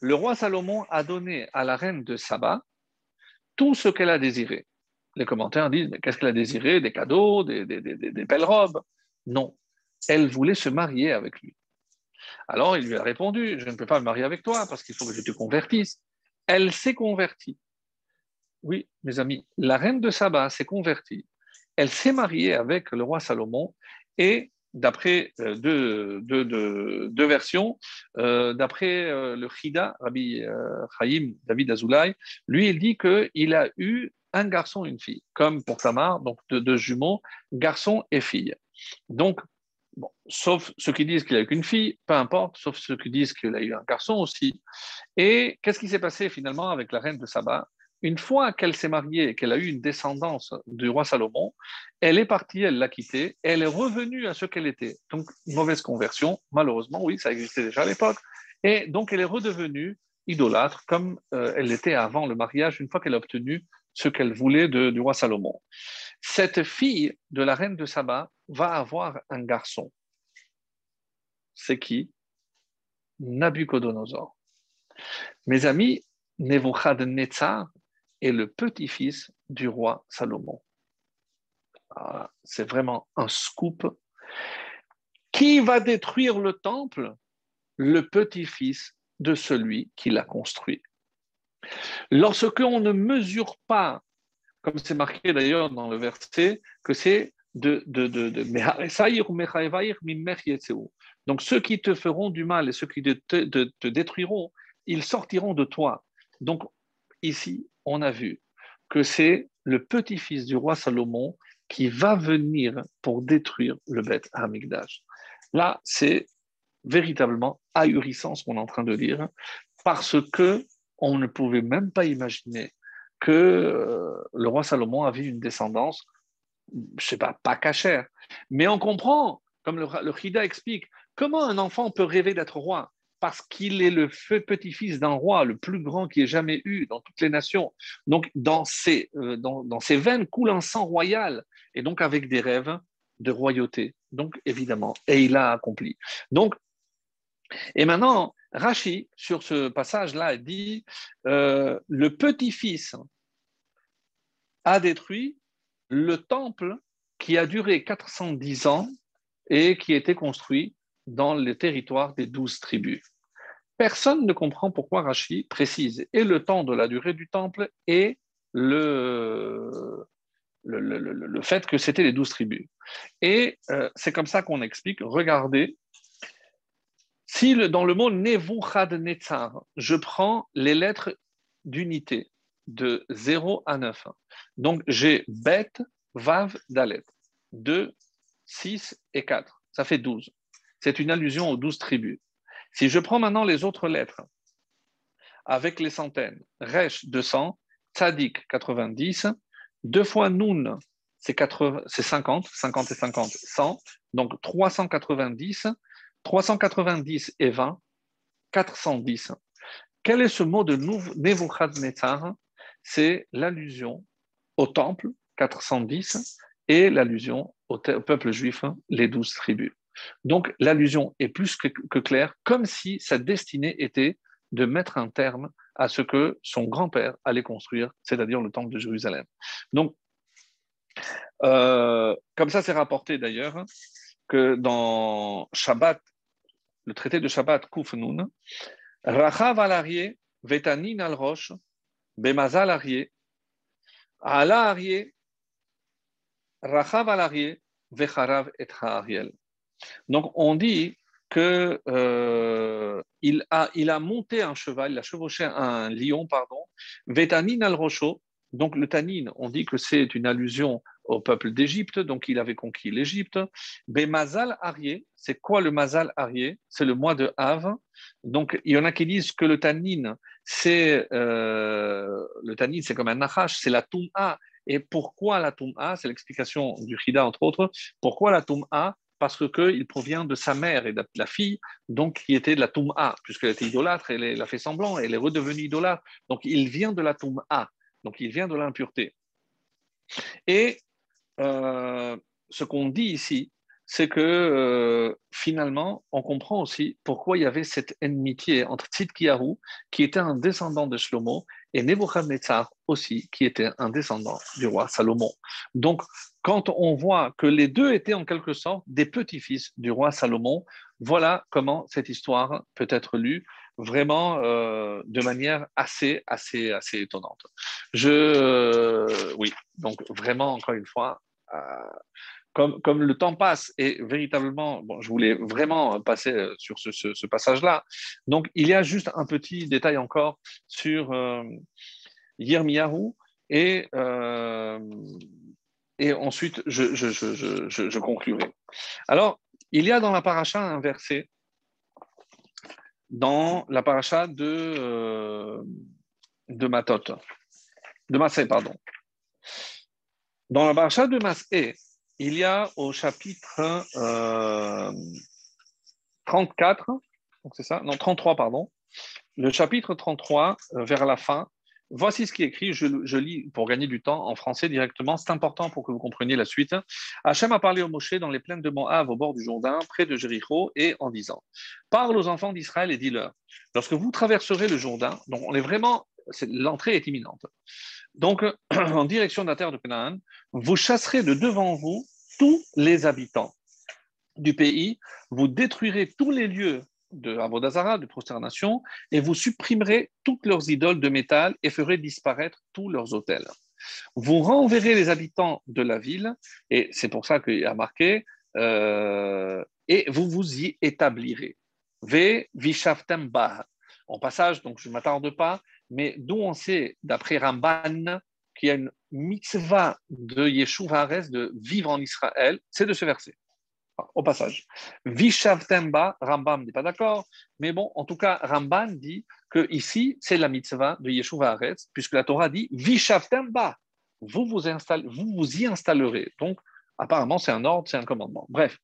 S1: Le roi Salomon a donné à la reine de Saba tout ce qu'elle a désiré. Les commentaires disent Mais qu'est-ce qu'elle a désiré? Des cadeaux, des, des, belles robes Non. Elle voulait se marier avec lui. Alors il lui a répondu Je ne peux pas me marier avec toi parce qu'il faut que je te convertisse. Elle s'est convertie. Oui, mes amis, la reine de Saba s'est convertie. Elle s'est mariée avec le roi Salomon et d'après euh, deux, versions, euh, d'après euh, le Chida, Rabbi Chaim David Azoulay, lui, il dit qu'il a eu un garçon et une fille, comme pour Tamar, donc deux, jumeaux, garçon et fille. Donc, sauf ceux qui disent qu'il a eu qu'une fille, peu importe, sauf ceux qui disent qu'il a eu un garçon aussi. Et qu'est-ce qui s'est passé finalement avec la reine de Saba? Une fois qu'elle s'est mariée, qu'elle a eu une descendance du roi Salomon, elle est partie, elle l'a quitté, elle est revenue à ce qu'elle était. Donc, mauvaise conversion, malheureusement, oui, ça existait déjà à l'époque. Et donc, elle est redevenue idolâtre comme euh, elle l'était avant le mariage, une fois qu'elle a obtenu ce qu'elle voulait du roi Salomon. Cette fille de la reine de Saba va avoir un garçon. C'est qui? Nabucodonosor. Mes amis, Nebuchadnezzar est le petit-fils du roi Salomon. Ah, c'est vraiment un scoop. Qui va détruire le temple? Le petit-fils de celui qui l'a construit. Lorsque on ne mesure pas, comme c'est marqué d'ailleurs dans le verset, que c'est de, de, de, de donc ceux qui te feront du mal et ceux qui te, te détruiront, ils sortiront de toi. Donc ici, on a vu que c'est le petit-fils du roi Salomon qui va venir pour détruire le Beth Hamikdash. Là, c'est véritablement ahurissant ce qu'on est en train de dire, parce que on ne pouvait même pas imaginer que euh, le roi Salomon avait une descendance, je sais pas, pas cachère. Mais on comprend, comme le, le explique, comment un enfant peut rêver d'être roi? Parce qu'il est le petit-fils d'un roi, le plus grand qui ait jamais eu dans toutes les nations. Donc, dans ses, euh, dans, ses veines coule un sang royal, et donc avec des rêves de royauté. Donc, évidemment, et il a accompli. Donc, et maintenant, Rachi, sur ce passage-là, dit euh, le petit-fils a détruit le temple qui a duré 410 ans et qui été construit dans le territoire des douze tribus. Personne ne comprend pourquoi Rashi précise et le temps de la durée du temple et le, fait que c'était les douze tribus. Et euh, c'est comme ça qu'on explique. Regardez, si dans le mot Nebuchadnezzar, je prends les lettres d'unité de 0 à 9, donc j'ai Bet, Vav, Dalet, 2, 6 et 4, ça fait 12. C'est une allusion aux douze tribus. Si je prends maintenant les autres lettres avec les centaines, Resh 200, Tzadik 90, deux fois Nun, c'est 50, 50 et 50, 100, donc 390, 390 et 20, 410. Quel est ce mot de Nebuchadnezzar? C'est l'allusion au temple, 410, et l'allusion au, peuple juif, les douze tribus. Donc l'allusion est plus que, claire, comme si sa destinée était de mettre un terme à ce que son grand-père allait construire, c'est-à-dire le temple de Jérusalem. Donc, euh, comme ça, c'est rapporté d'ailleurs que dans Shabbat, le traité de Shabbat Kufnun, Rachav al Vetanin al Rosh, Bemazal Ala Rachav et Ariel. Donc on dit qu'il euh, a, il a monté un cheval, il a chevauché un lion, pardon, Vetanin al Rocho. Donc le tanin, on dit que c'est une allusion au peuple d'Égypte, donc il avait conquis l'Égypte. Bemazal Arié, c'est quoi le Mazal Arié? C'est le mois de Av. Donc il y en a qui disent que le tanin, c'est euh, le c'est comme un nachash, c'est la Toum'a. Et pourquoi la Toum'a C'est l'explication du Chida, entre autres. Pourquoi la Toum'a parce qu'il provient de sa mère et de la fille, donc qui était de la Toum'a, puisqu'elle était idolâtre, elle, elle, a fait semblant, elle est redevenue idolâtre. Donc il vient de la Toum'a, donc il vient de l'impureté. Et euh, ce qu'on dit ici, c'est que euh, finalement, on comprend aussi pourquoi il y avait cette ennemité entre Tzidkiyahu, qui était un descendant de Shlomo, et Nebuchadnezzar aussi, qui était un descendant du roi Salomon. Donc, quand on voit que les deux étaient en quelque sorte des petits-fils du roi Salomon, voilà comment cette histoire peut être lue vraiment euh, de manière assez, assez, assez étonnante. Je, euh, oui, donc vraiment, encore une fois, euh, comme, le temps passe et véritablement, bon, je voulais vraiment passer sur ce, passage-là. Donc, il y a juste un petit détail encore sur euh, Yirmiyahu et et ensuite je, je, je, je, conclurai. Alors, il y a dans la paracha un verset, dans la paracha de, euh, de Matot, de Massé, pardon. Dans la paracha de Massé, il y a au chapitre euh, 34, donc c'est ça, non 33, pardon, le chapitre 33, euh, vers la fin, Voici ce qui est écrit, je, lis pour gagner du temps en français directement, c'est important pour que vous compreniez la suite. Hachem a parlé au Moshe dans les plaines de Moab au bord du Jourdain, près de Jéricho, et en disant Parle aux enfants d'Israël et dis-leur Lorsque vous traverserez le Jourdain, donc on est vraiment, l'entrée est imminente. Donc, en direction de la terre de Canaan, vous chasserez de devant vous tous les habitants du pays, vous détruirez tous les lieux de Avodazara, de prosternation, et vous supprimerez toutes leurs idoles de métal et ferez disparaître tous leurs hôtels. Vous renverrez les habitants de la ville, et c'est pour ça qu'il y a marqué, euh, et vous vous y établirez. Ve passage, donc je ne m'attarde pas, mais d'où on sait, d'après Ramban, qu'il y a une mitzvah de Yeshua de vivre en Israël, c'est de ce verset au passage. Vishavtemba, Rambam n'est pas d'accord, mais bon, en tout cas, Ramban dit que ici, c'est la mitzvah de Yeshua Aretz, puisque la Torah dit Vishavtemba, vous vous, vous vous y installerez. Donc, apparemment, c'est un ordre, c'est un commandement. Bref.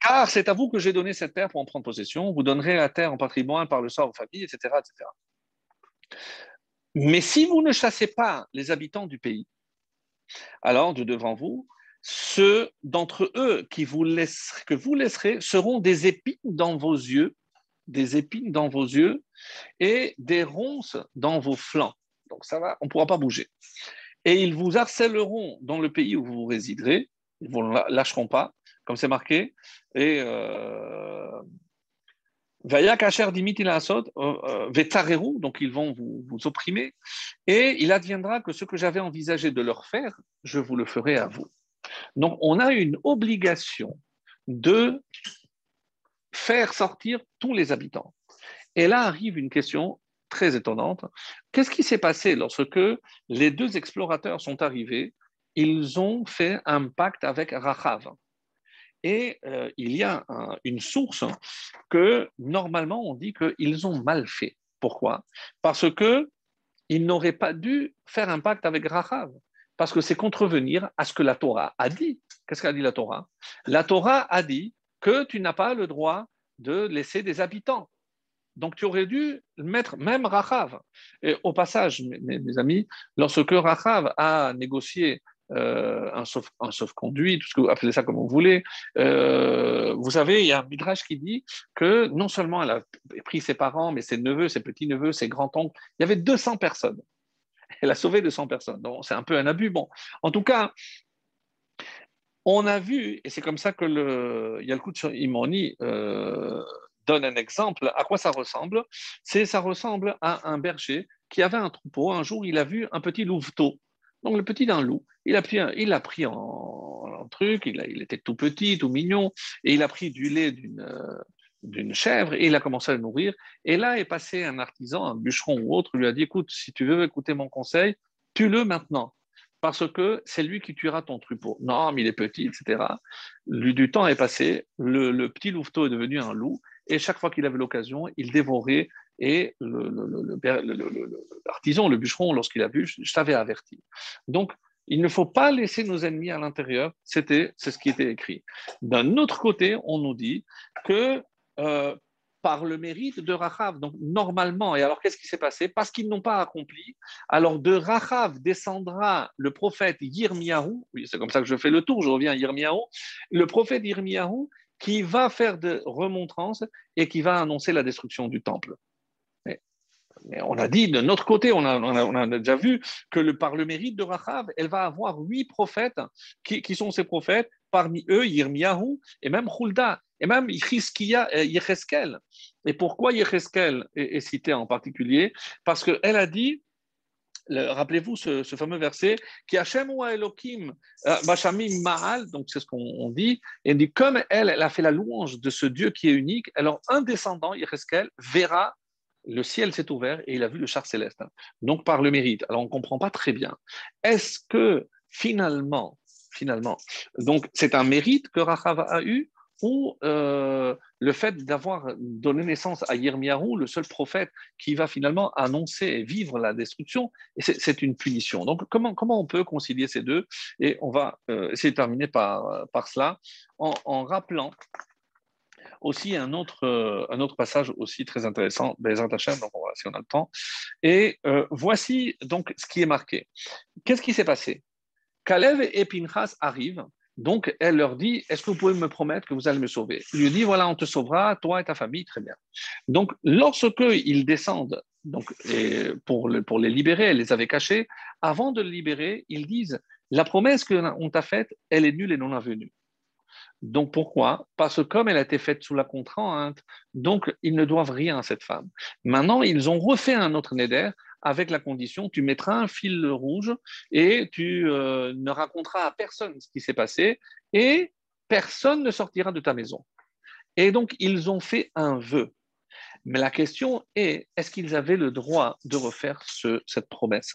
S1: Car c'est à vous que j'ai donné cette terre pour en prendre possession. Vous donnerez la terre en patrimoine par le sort aux familles, etc., etc. Mais si vous ne chassez pas les habitants du pays, alors de devant vous, ceux d'entre eux qui vous que vous laisserez seront des épines dans vos yeux, des épines dans vos yeux et des ronces dans vos flancs. Donc ça va, on ne pourra pas bouger. Et ils vous harcèleront dans le pays où vous résiderez, ils ne vous lâcheront pas, comme c'est marqué. Et euh, Vaya Kacher dimit il asod, euh, euh, donc ils vont vous, vous, opprimer, et il adviendra que ce que j'avais envisagé de leur faire, je vous le ferai à vous. Donc on a une obligation de faire sortir tous les habitants. Et là arrive une question très étonnante. Qu'est-ce qui s'est passé lorsque les deux explorateurs sont arrivés? Ils ont fait un pacte avec Rachav. Et euh, il y a une source que normalement on dit qu'ils ont mal fait. Pourquoi? Parce que ils n'auraient pas dû faire un pacte avec Rachav, parce que c'est contrevenir à ce que la Torah a dit. Qu'est-ce qu'a dit la Torah? La Torah a dit que tu n'as pas le droit de laisser des habitants. Donc tu aurais dû mettre même Rachav. Et au passage, mes, amis, lorsque Rachav a négocié euh, un, sauf, un sauf-conduit, tout ce appelez ça comme vous voulez. Euh, vous savez, il y a un midrash qui dit que non seulement elle a pris ses parents, mais ses neveux, ses petits-neveux, ses grands-oncles, il y avait 200 personnes. Elle a sauvé 200 personnes. Donc c'est un peu un abus. Bon, en tout cas, on a vu, et c'est comme ça que le Yalkut Imoni euh, donne un exemple, à quoi ça ressemble C'est ça ressemble à un berger qui avait un troupeau. Un jour, il a vu un petit louveteau. Donc le petit d'un loup, il a pris, il a pris en, truc, il, était tout petit, tout mignon, et il a pris du lait d'une chèvre et il a commencé à le nourrir. Et là est passé un artisan, un bûcheron ou autre, lui a dit écoute, si tu veux écouter mon conseil, tue-le maintenant. Parce que c'est lui qui tuera ton troupeau. Non, mais il est petit, etc. Lui, du temps est passé, le, le petit louveteau est devenu un loup, et chaque fois qu'il avait l'occasion, il dévorait et l'artisan, le, bûcheron, lorsqu'il a vu, je, t'avais averti. Donc, il ne faut pas laisser nos ennemis à l'intérieur. C'était, c'est ce qui était écrit. D'un autre côté, on nous dit que euh, par le mérite de Rachav, donc normalement, et alors qu'est-ce qui s'est passé? Parce qu'ils n'ont pas accompli, alors de Rachav descendra le prophète Yirmiyahu, oui, c'est comme ça que je fais le tour, je reviens à Yirmiyahu, le prophète Yirmiyahu qui va faire de remontrances et qui va annoncer la destruction du temple on a dit de notre côté, on a, déjà vu que par le mérite de Rachav, elle va avoir huit prophètes qui, sont ces prophètes, parmi eux Yirmiyahu et même Hulda et même Yecheskel. Et pourquoi Yecheskel est, cité en particulier? Parce qu'elle a dit Rappelez-vous ce, fameux verset qui Hashem ou Elohim euh, Bashamim Mahal, donc c'est ce qu'on dit, et elle dit comme elle, elle a fait la louange de ce Dieu qui est unique, alors un descendant, Yecheskel, verra le ciel s'est ouvert et il a vu le char céleste. Donc par le mérite. Alors on ne comprend pas très bien. Est-ce que finalement, finalement, donc c'est un mérite que Rachav a eu ou euh, le fait d'avoir donné naissance à Yirmiyahu, le seul prophète qui va finalement annoncer et vivre la destruction, c'est une punition. Donc comment, comment on peut concilier ces deux? Et on va euh, essayer de terminer par, par cela en rappelant aussi un autre, euh, un autre passage aussi très intéressant, donc on va, si on a le temps. Et euh, voici donc ce qui est marqué. Qu'est-ce qui s'est passé? Kalev et Pinchas arrivent, donc elle leur dit Est-ce que vous pouvez me promettre que vous allez me sauver? Il lui dit Voilà, on te sauvera, toi et ta famille, très bien. Donc, lorsque ils descendent donc, pour, pour les libérer, elle les avait cachés, avant de les libérer, ils disent La promesse qu'on t'a faite, elle est nulle et non avenue. Donc pourquoi? Parce que comme elle a été faite sous la contrainte, donc ils ne doivent rien à cette femme. Maintenant, ils ont refait un autre neder avec la condition tu mettras un fil rouge et tu euh, ne raconteras à personne ce qui s'est passé et personne ne sortira de ta maison. Et donc ils ont fait un vœu. Mais la question est, est-ce qu'ils avaient le droit de refaire cette promesse?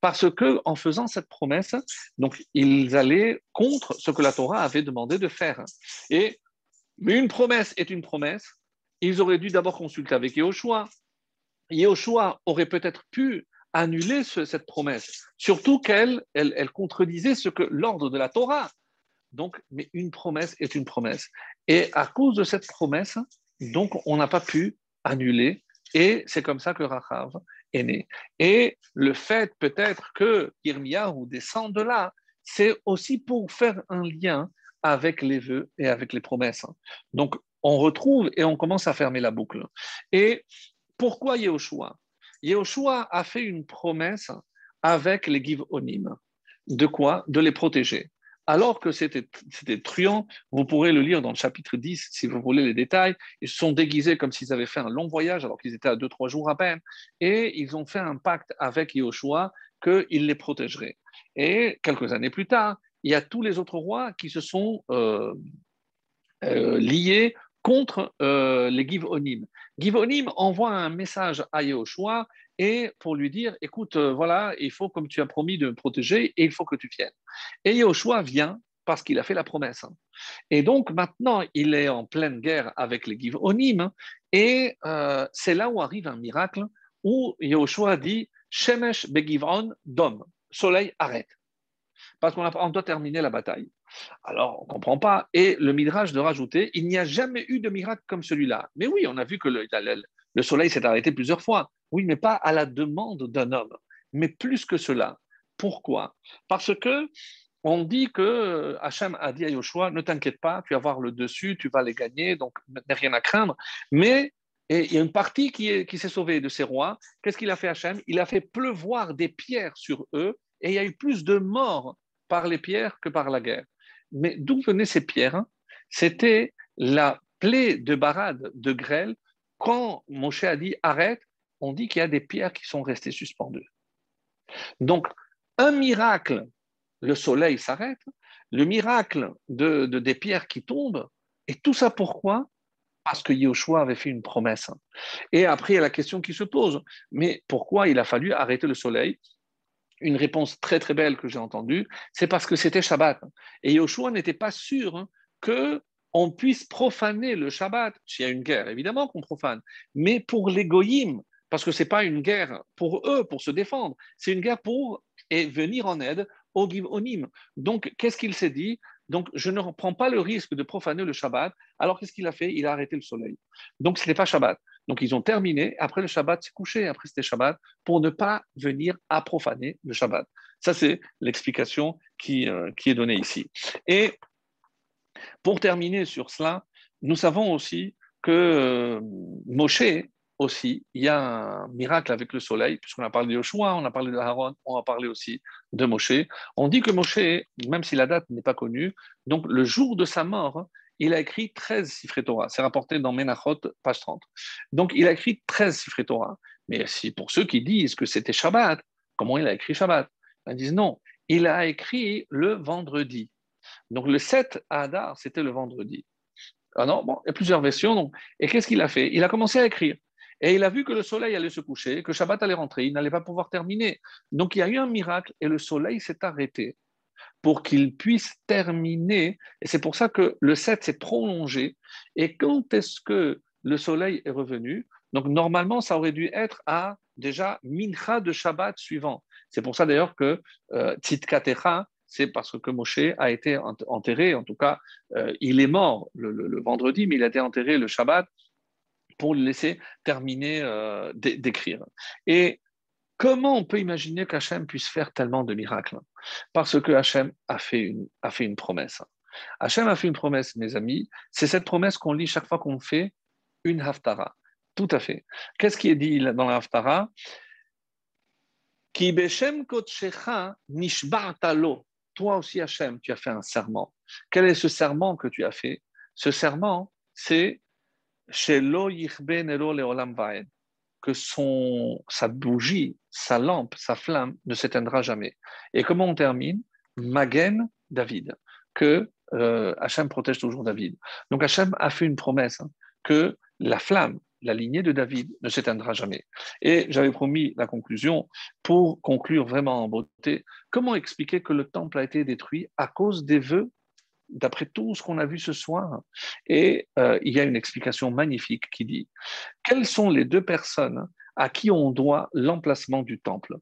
S1: Parce que en faisant cette promesse, donc ils allaient contre ce que la Torah avait demandé de faire. Et mais une promesse est une promesse. Ils auraient dû d'abord consulter avec Yehoshua. Yehoshua aurait peut-être pu annuler cette promesse, surtout qu'elle elle, contredisait ce que l'ordre de la Torah. Donc, mais une promesse est une promesse. Et à cause de cette promesse, donc on n'a pas pu annuler. Et c'est comme ça que Rachav et le fait peut-être que ou descend de là, c'est aussi pour faire un lien avec les vœux et avec les promesses. Donc, on retrouve et on commence à fermer la boucle. Et pourquoi Yehoshua? Yehoshua a fait une promesse avec les Givonim. De quoi? De les protéger. Alors que c'était truand. Vous pourrez le lire dans le chapitre 10 si vous voulez les détails. Ils se sont déguisés comme s'ils avaient fait un long voyage alors qu'ils étaient à 2-3 jours à peine. Et ils ont fait un pacte avec Yahushua qu'il les protégerait. Et quelques années plus tard, il y a tous les autres rois qui se sont euh, euh, liés contre euh, les Givonim. Givonim envoie un message à Yehoshua et pour lui dire, écoute, voilà, il faut, comme tu as promis, de me protéger et il faut que tu viennes. Et Yehoshua vient parce qu'il a fait la promesse. Et donc maintenant, il est en pleine guerre avec les Givonim et c'est là où arrive un miracle où Yehoshua dit, Shemesh begivon dom, soleil arrête parce qu'on doit terminer la bataille. Alors, on ne comprend pas. Et le Midrash de rajouter, il n'y a jamais eu de miracle comme celui-là. Mais oui, on a vu que le, le soleil s'est arrêté plusieurs fois. Oui, mais pas à la demande d'un homme, mais plus que cela. Pourquoi? Parce que on dit que euh, Hachem a dit à Yoshua, ne t'inquiète pas, tu vas avoir le dessus, tu vas les gagner, donc n'ai rien à craindre. Mais il y a une partie qui, s'est sauvée de ces rois. Qu'est-ce qu'il a fait Hachem? Il a fait pleuvoir des pierres sur eux et il y a eu plus de morts par les pierres que par la guerre. Mais d'où venaient ces pierres? C'était la plaie de Barad, de grêle. Quand Moshe a dit arrête, on dit qu'il y a des pierres qui sont restées suspendues. Donc, un miracle, le soleil s'arrête, le miracle de, des pierres qui tombent, et tout ça pourquoi? Parce que Yahushua avait fait une promesse. Et après, il y a la question qui se pose, mais pourquoi il a fallu arrêter le soleil? Une réponse très très belle que j'ai entendue, c'est parce que c'était Shabbat. Et Yoshua n'était pas sûr que on puisse profaner le Shabbat. S'il y a une guerre, évidemment qu'on profane. Mais pour goyim, parce que ce n'est pas une guerre pour eux, pour se défendre, c'est une guerre pour et venir en aide aux Givonim. Donc, qu'est-ce qu'il s'est dit? Donc, je ne prends pas le risque de profaner le Shabbat. Alors, qu'est-ce qu'il a fait? Il a arrêté le soleil. Donc, ce n'était pas Shabbat. Donc ils ont terminé, après le Shabbat s'est couché, après c'était Shabbat, pour ne pas venir à profaner le Shabbat. Ça, c'est l'explication qui, euh, qui est donnée ici. Et pour terminer sur cela, nous savons aussi que euh, Moshe, aussi, il y a un miracle avec le soleil, puisqu'on a parlé de Joshua, on a parlé de Aaron, on a parlé aussi de Moshe. On dit que Moshe, même si la date n'est pas connue, donc le jour de sa mort, il a écrit 13 Sifré Torah. C'est rapporté dans Menachot, page 30. Donc, il a écrit 13 Sifré Torah. Mais si pour ceux qui disent que c'était Shabbat, comment il a écrit Shabbat? Ils disent non, il a écrit le vendredi. Donc, le 7 Adar, c'était le vendredi. Ah non, bon, il y a plusieurs versions. Donc. Et qu'est-ce qu'il a fait? Il a commencé à écrire. Et il a vu que le soleil allait se coucher, que Shabbat allait rentrer, il n'allait pas pouvoir terminer. Donc il y a eu un miracle et le soleil s'est arrêté pour qu'il puisse terminer. Et c'est pour ça que le 7 s'est prolongé. Et quand est-ce que le soleil est revenu? Donc normalement, ça aurait dû être à déjà Mincha de Shabbat suivant. C'est pour ça d'ailleurs que euh, c'est parce que Moshe a été enterré, en tout cas, euh, il est mort le, vendredi, mais il a été enterré le Shabbat pour le laisser terminer euh, d'écrire. Et Comment on peut imaginer qu'Hachem puisse faire tellement de miracles? Parce que Hachem a fait une, a fait une promesse. Hachem a fait une promesse, mes amis. C'est cette promesse qu'on lit chaque fois qu'on fait une haftara. Tout à fait. Qu'est-ce qui est dit dans la haftara? Ki Toi aussi, Hachem, tu as fait un serment. Quel est ce serment que tu as fait? Ce serment, c'est que son, sa bougie, sa lampe, sa flamme ne s'éteindra jamais. Et comment on termine? Magen David, que euh, Hachem protège toujours David. Donc Hachem a fait une promesse hein, que la flamme, la lignée de David ne s'éteindra jamais. Et j'avais promis la conclusion pour conclure vraiment en beauté. Comment expliquer que le temple a été détruit à cause des vœux d'après tout ce qu'on a vu ce soir. Et euh, il y a une explication magnifique qui dit quelles sont les deux personnes à qui on doit l'emplacement du temple?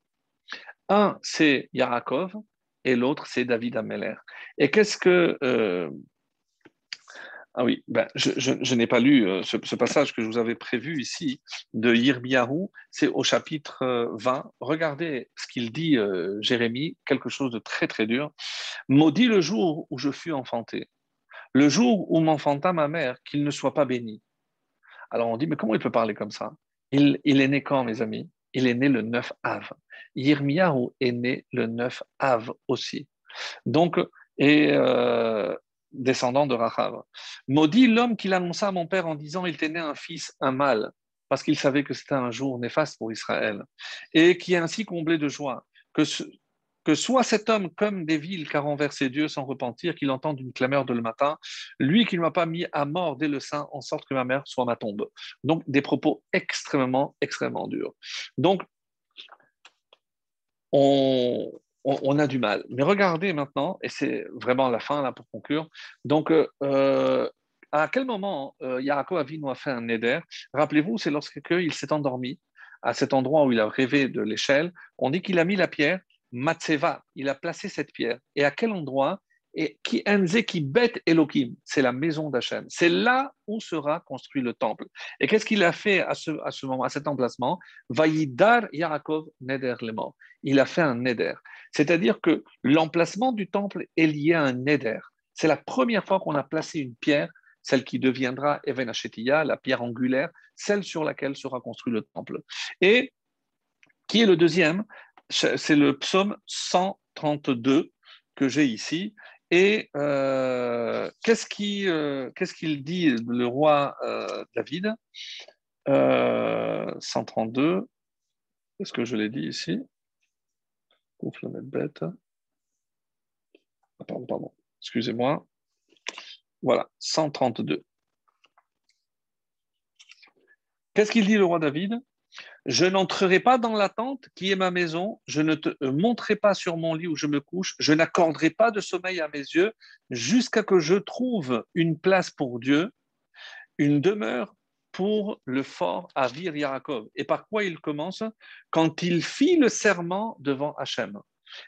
S1: Un, c'est Yarakov et l'autre, c'est David Ameller. Et qu'est-ce que euh, ah oui, ben, je, n'ai pas lu euh, ce, passage que je vous avais prévu ici de Yirmiyahu, c'est au chapitre 20. Euh, Regardez ce qu'il dit, euh, Jérémie, quelque chose de très très dur. Maudit le jour où je fus enfanté, le jour où m'enfanta ma mère, qu'il ne soit pas béni. Alors on dit, mais comment il peut parler comme ça? Il, est né quand, mes amis? Il est né le 9 Av. Yirmiyahu est né le 9 Av aussi. Donc, et descendant de Rachav. Maudit l'homme qui l'annonça à mon père en disant Il t'est né un fils, un mâle, parce qu'il savait que c'était un jour néfaste pour Israël, et qui est ainsi comblé de joie. Que, que soit cet homme comme des villes qu'a renversé Dieu sans repentir, qu'il entende une clameur de le matin, lui qui ne m'a pas mis à mort dès le sein, en sorte que ma mère soit ma tombe. Donc des propos extrêmement, extrêmement durs. Donc, on, on, a du mal. Mais regardez maintenant, et c'est vraiment la fin là pour conclure. Donc, euh, à quel moment euh, Yaakov Avinu a fait un neder? Rappelez-vous, c'est lorsqu'il s'est endormi à cet endroit où il a rêvé de l'échelle. On dit qu'il a mis la pierre Matseva, il a placé cette pierre. Et à quel endroit Et qui qui bet Elohim, c'est la maison d'Hachem. C'est là où sera construit le temple. Et qu'est-ce qu'il a fait à ce, à ce moment, à cet emplacement? Vaïdar Yaakov Neder mort. Il a fait un neder. C'est-à-dire que l'emplacement du temple est lié à un neder. C'est la première fois qu'on a placé une pierre, celle qui deviendra Even la pierre angulaire, celle sur laquelle sera construit le temple. Et qui est le deuxième? C'est le psaume 132 que j'ai ici. Et euh, euh, qu'est-ce qu'il dit le roi euh, David? 132, est-ce que je l'ai dit ici? Ouf, la mettre bête. Pardon, pardon, excusez-moi. Voilà, 132. Qu'est-ce qu'il dit le roi David? Je n'entrerai pas dans la tente qui est ma maison, je ne te montrerai pas sur mon lit où je me couche, je n'accorderai pas de sommeil à mes yeux jusqu'à que je trouve une place pour Dieu, une demeure pour le fort à Vir Yaakov. Et par quoi il commence? Quand il fit le serment devant Hachem.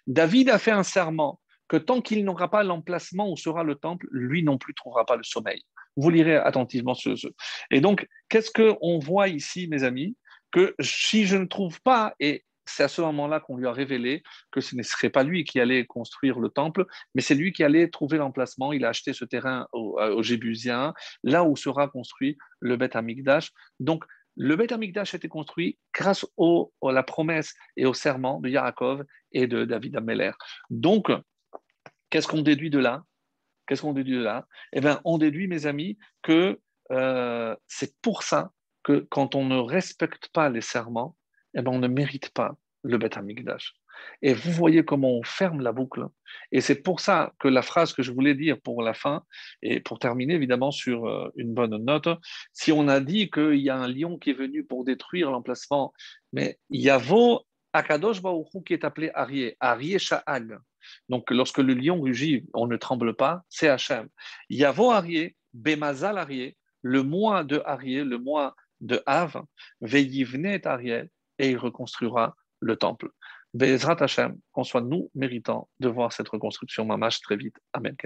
S1: David a fait un serment que tant qu'il n'aura pas l'emplacement où sera le temple, lui non plus trouvera pas le sommeil. Vous lirez attentivement ce. ce. Et donc, qu'est-ce qu'on voit ici, mes amis? Que si je ne trouve pas, et c'est à ce moment-là qu'on lui a révélé que ce ne serait pas lui qui allait construire le temple, mais c'est lui qui allait trouver l'emplacement. Il a acheté ce terrain aux, Jébusiens, là où sera construit le Beth Amikdash. Donc, le Beth Amikdash a été construit grâce à la promesse et au serment de Yaakov et de David Ameller. Donc, qu'est-ce qu'on déduit de là? Qu'est-ce qu'on déduit de là? Eh bien, on déduit, mes amis, que euh, c'est pour ça que quand on ne respecte pas les serments, eh ben on ne mérite pas le Beth Amikdash. Et vous voyez comment on ferme la boucle. Et c'est pour ça que la phrase que je voulais dire pour la fin, et pour terminer évidemment sur euh, une bonne note, si on a dit qu'il y a un lion qui est venu pour détruire l'emplacement, mais il y a vos Akadosh Baruch qui est appelé Arié, Arié Sha'ag. Donc lorsque le lion rugit, on ne tremble pas, c'est Hachem. Yavo Arié, Bemazal Arié, le mois de Arié, le mois de Av, Veillivnet Ariel, et il reconstruira le temple. Bezrat Hashem, qu'on soit nous méritants de voir cette reconstruction mamash très vite. Amen.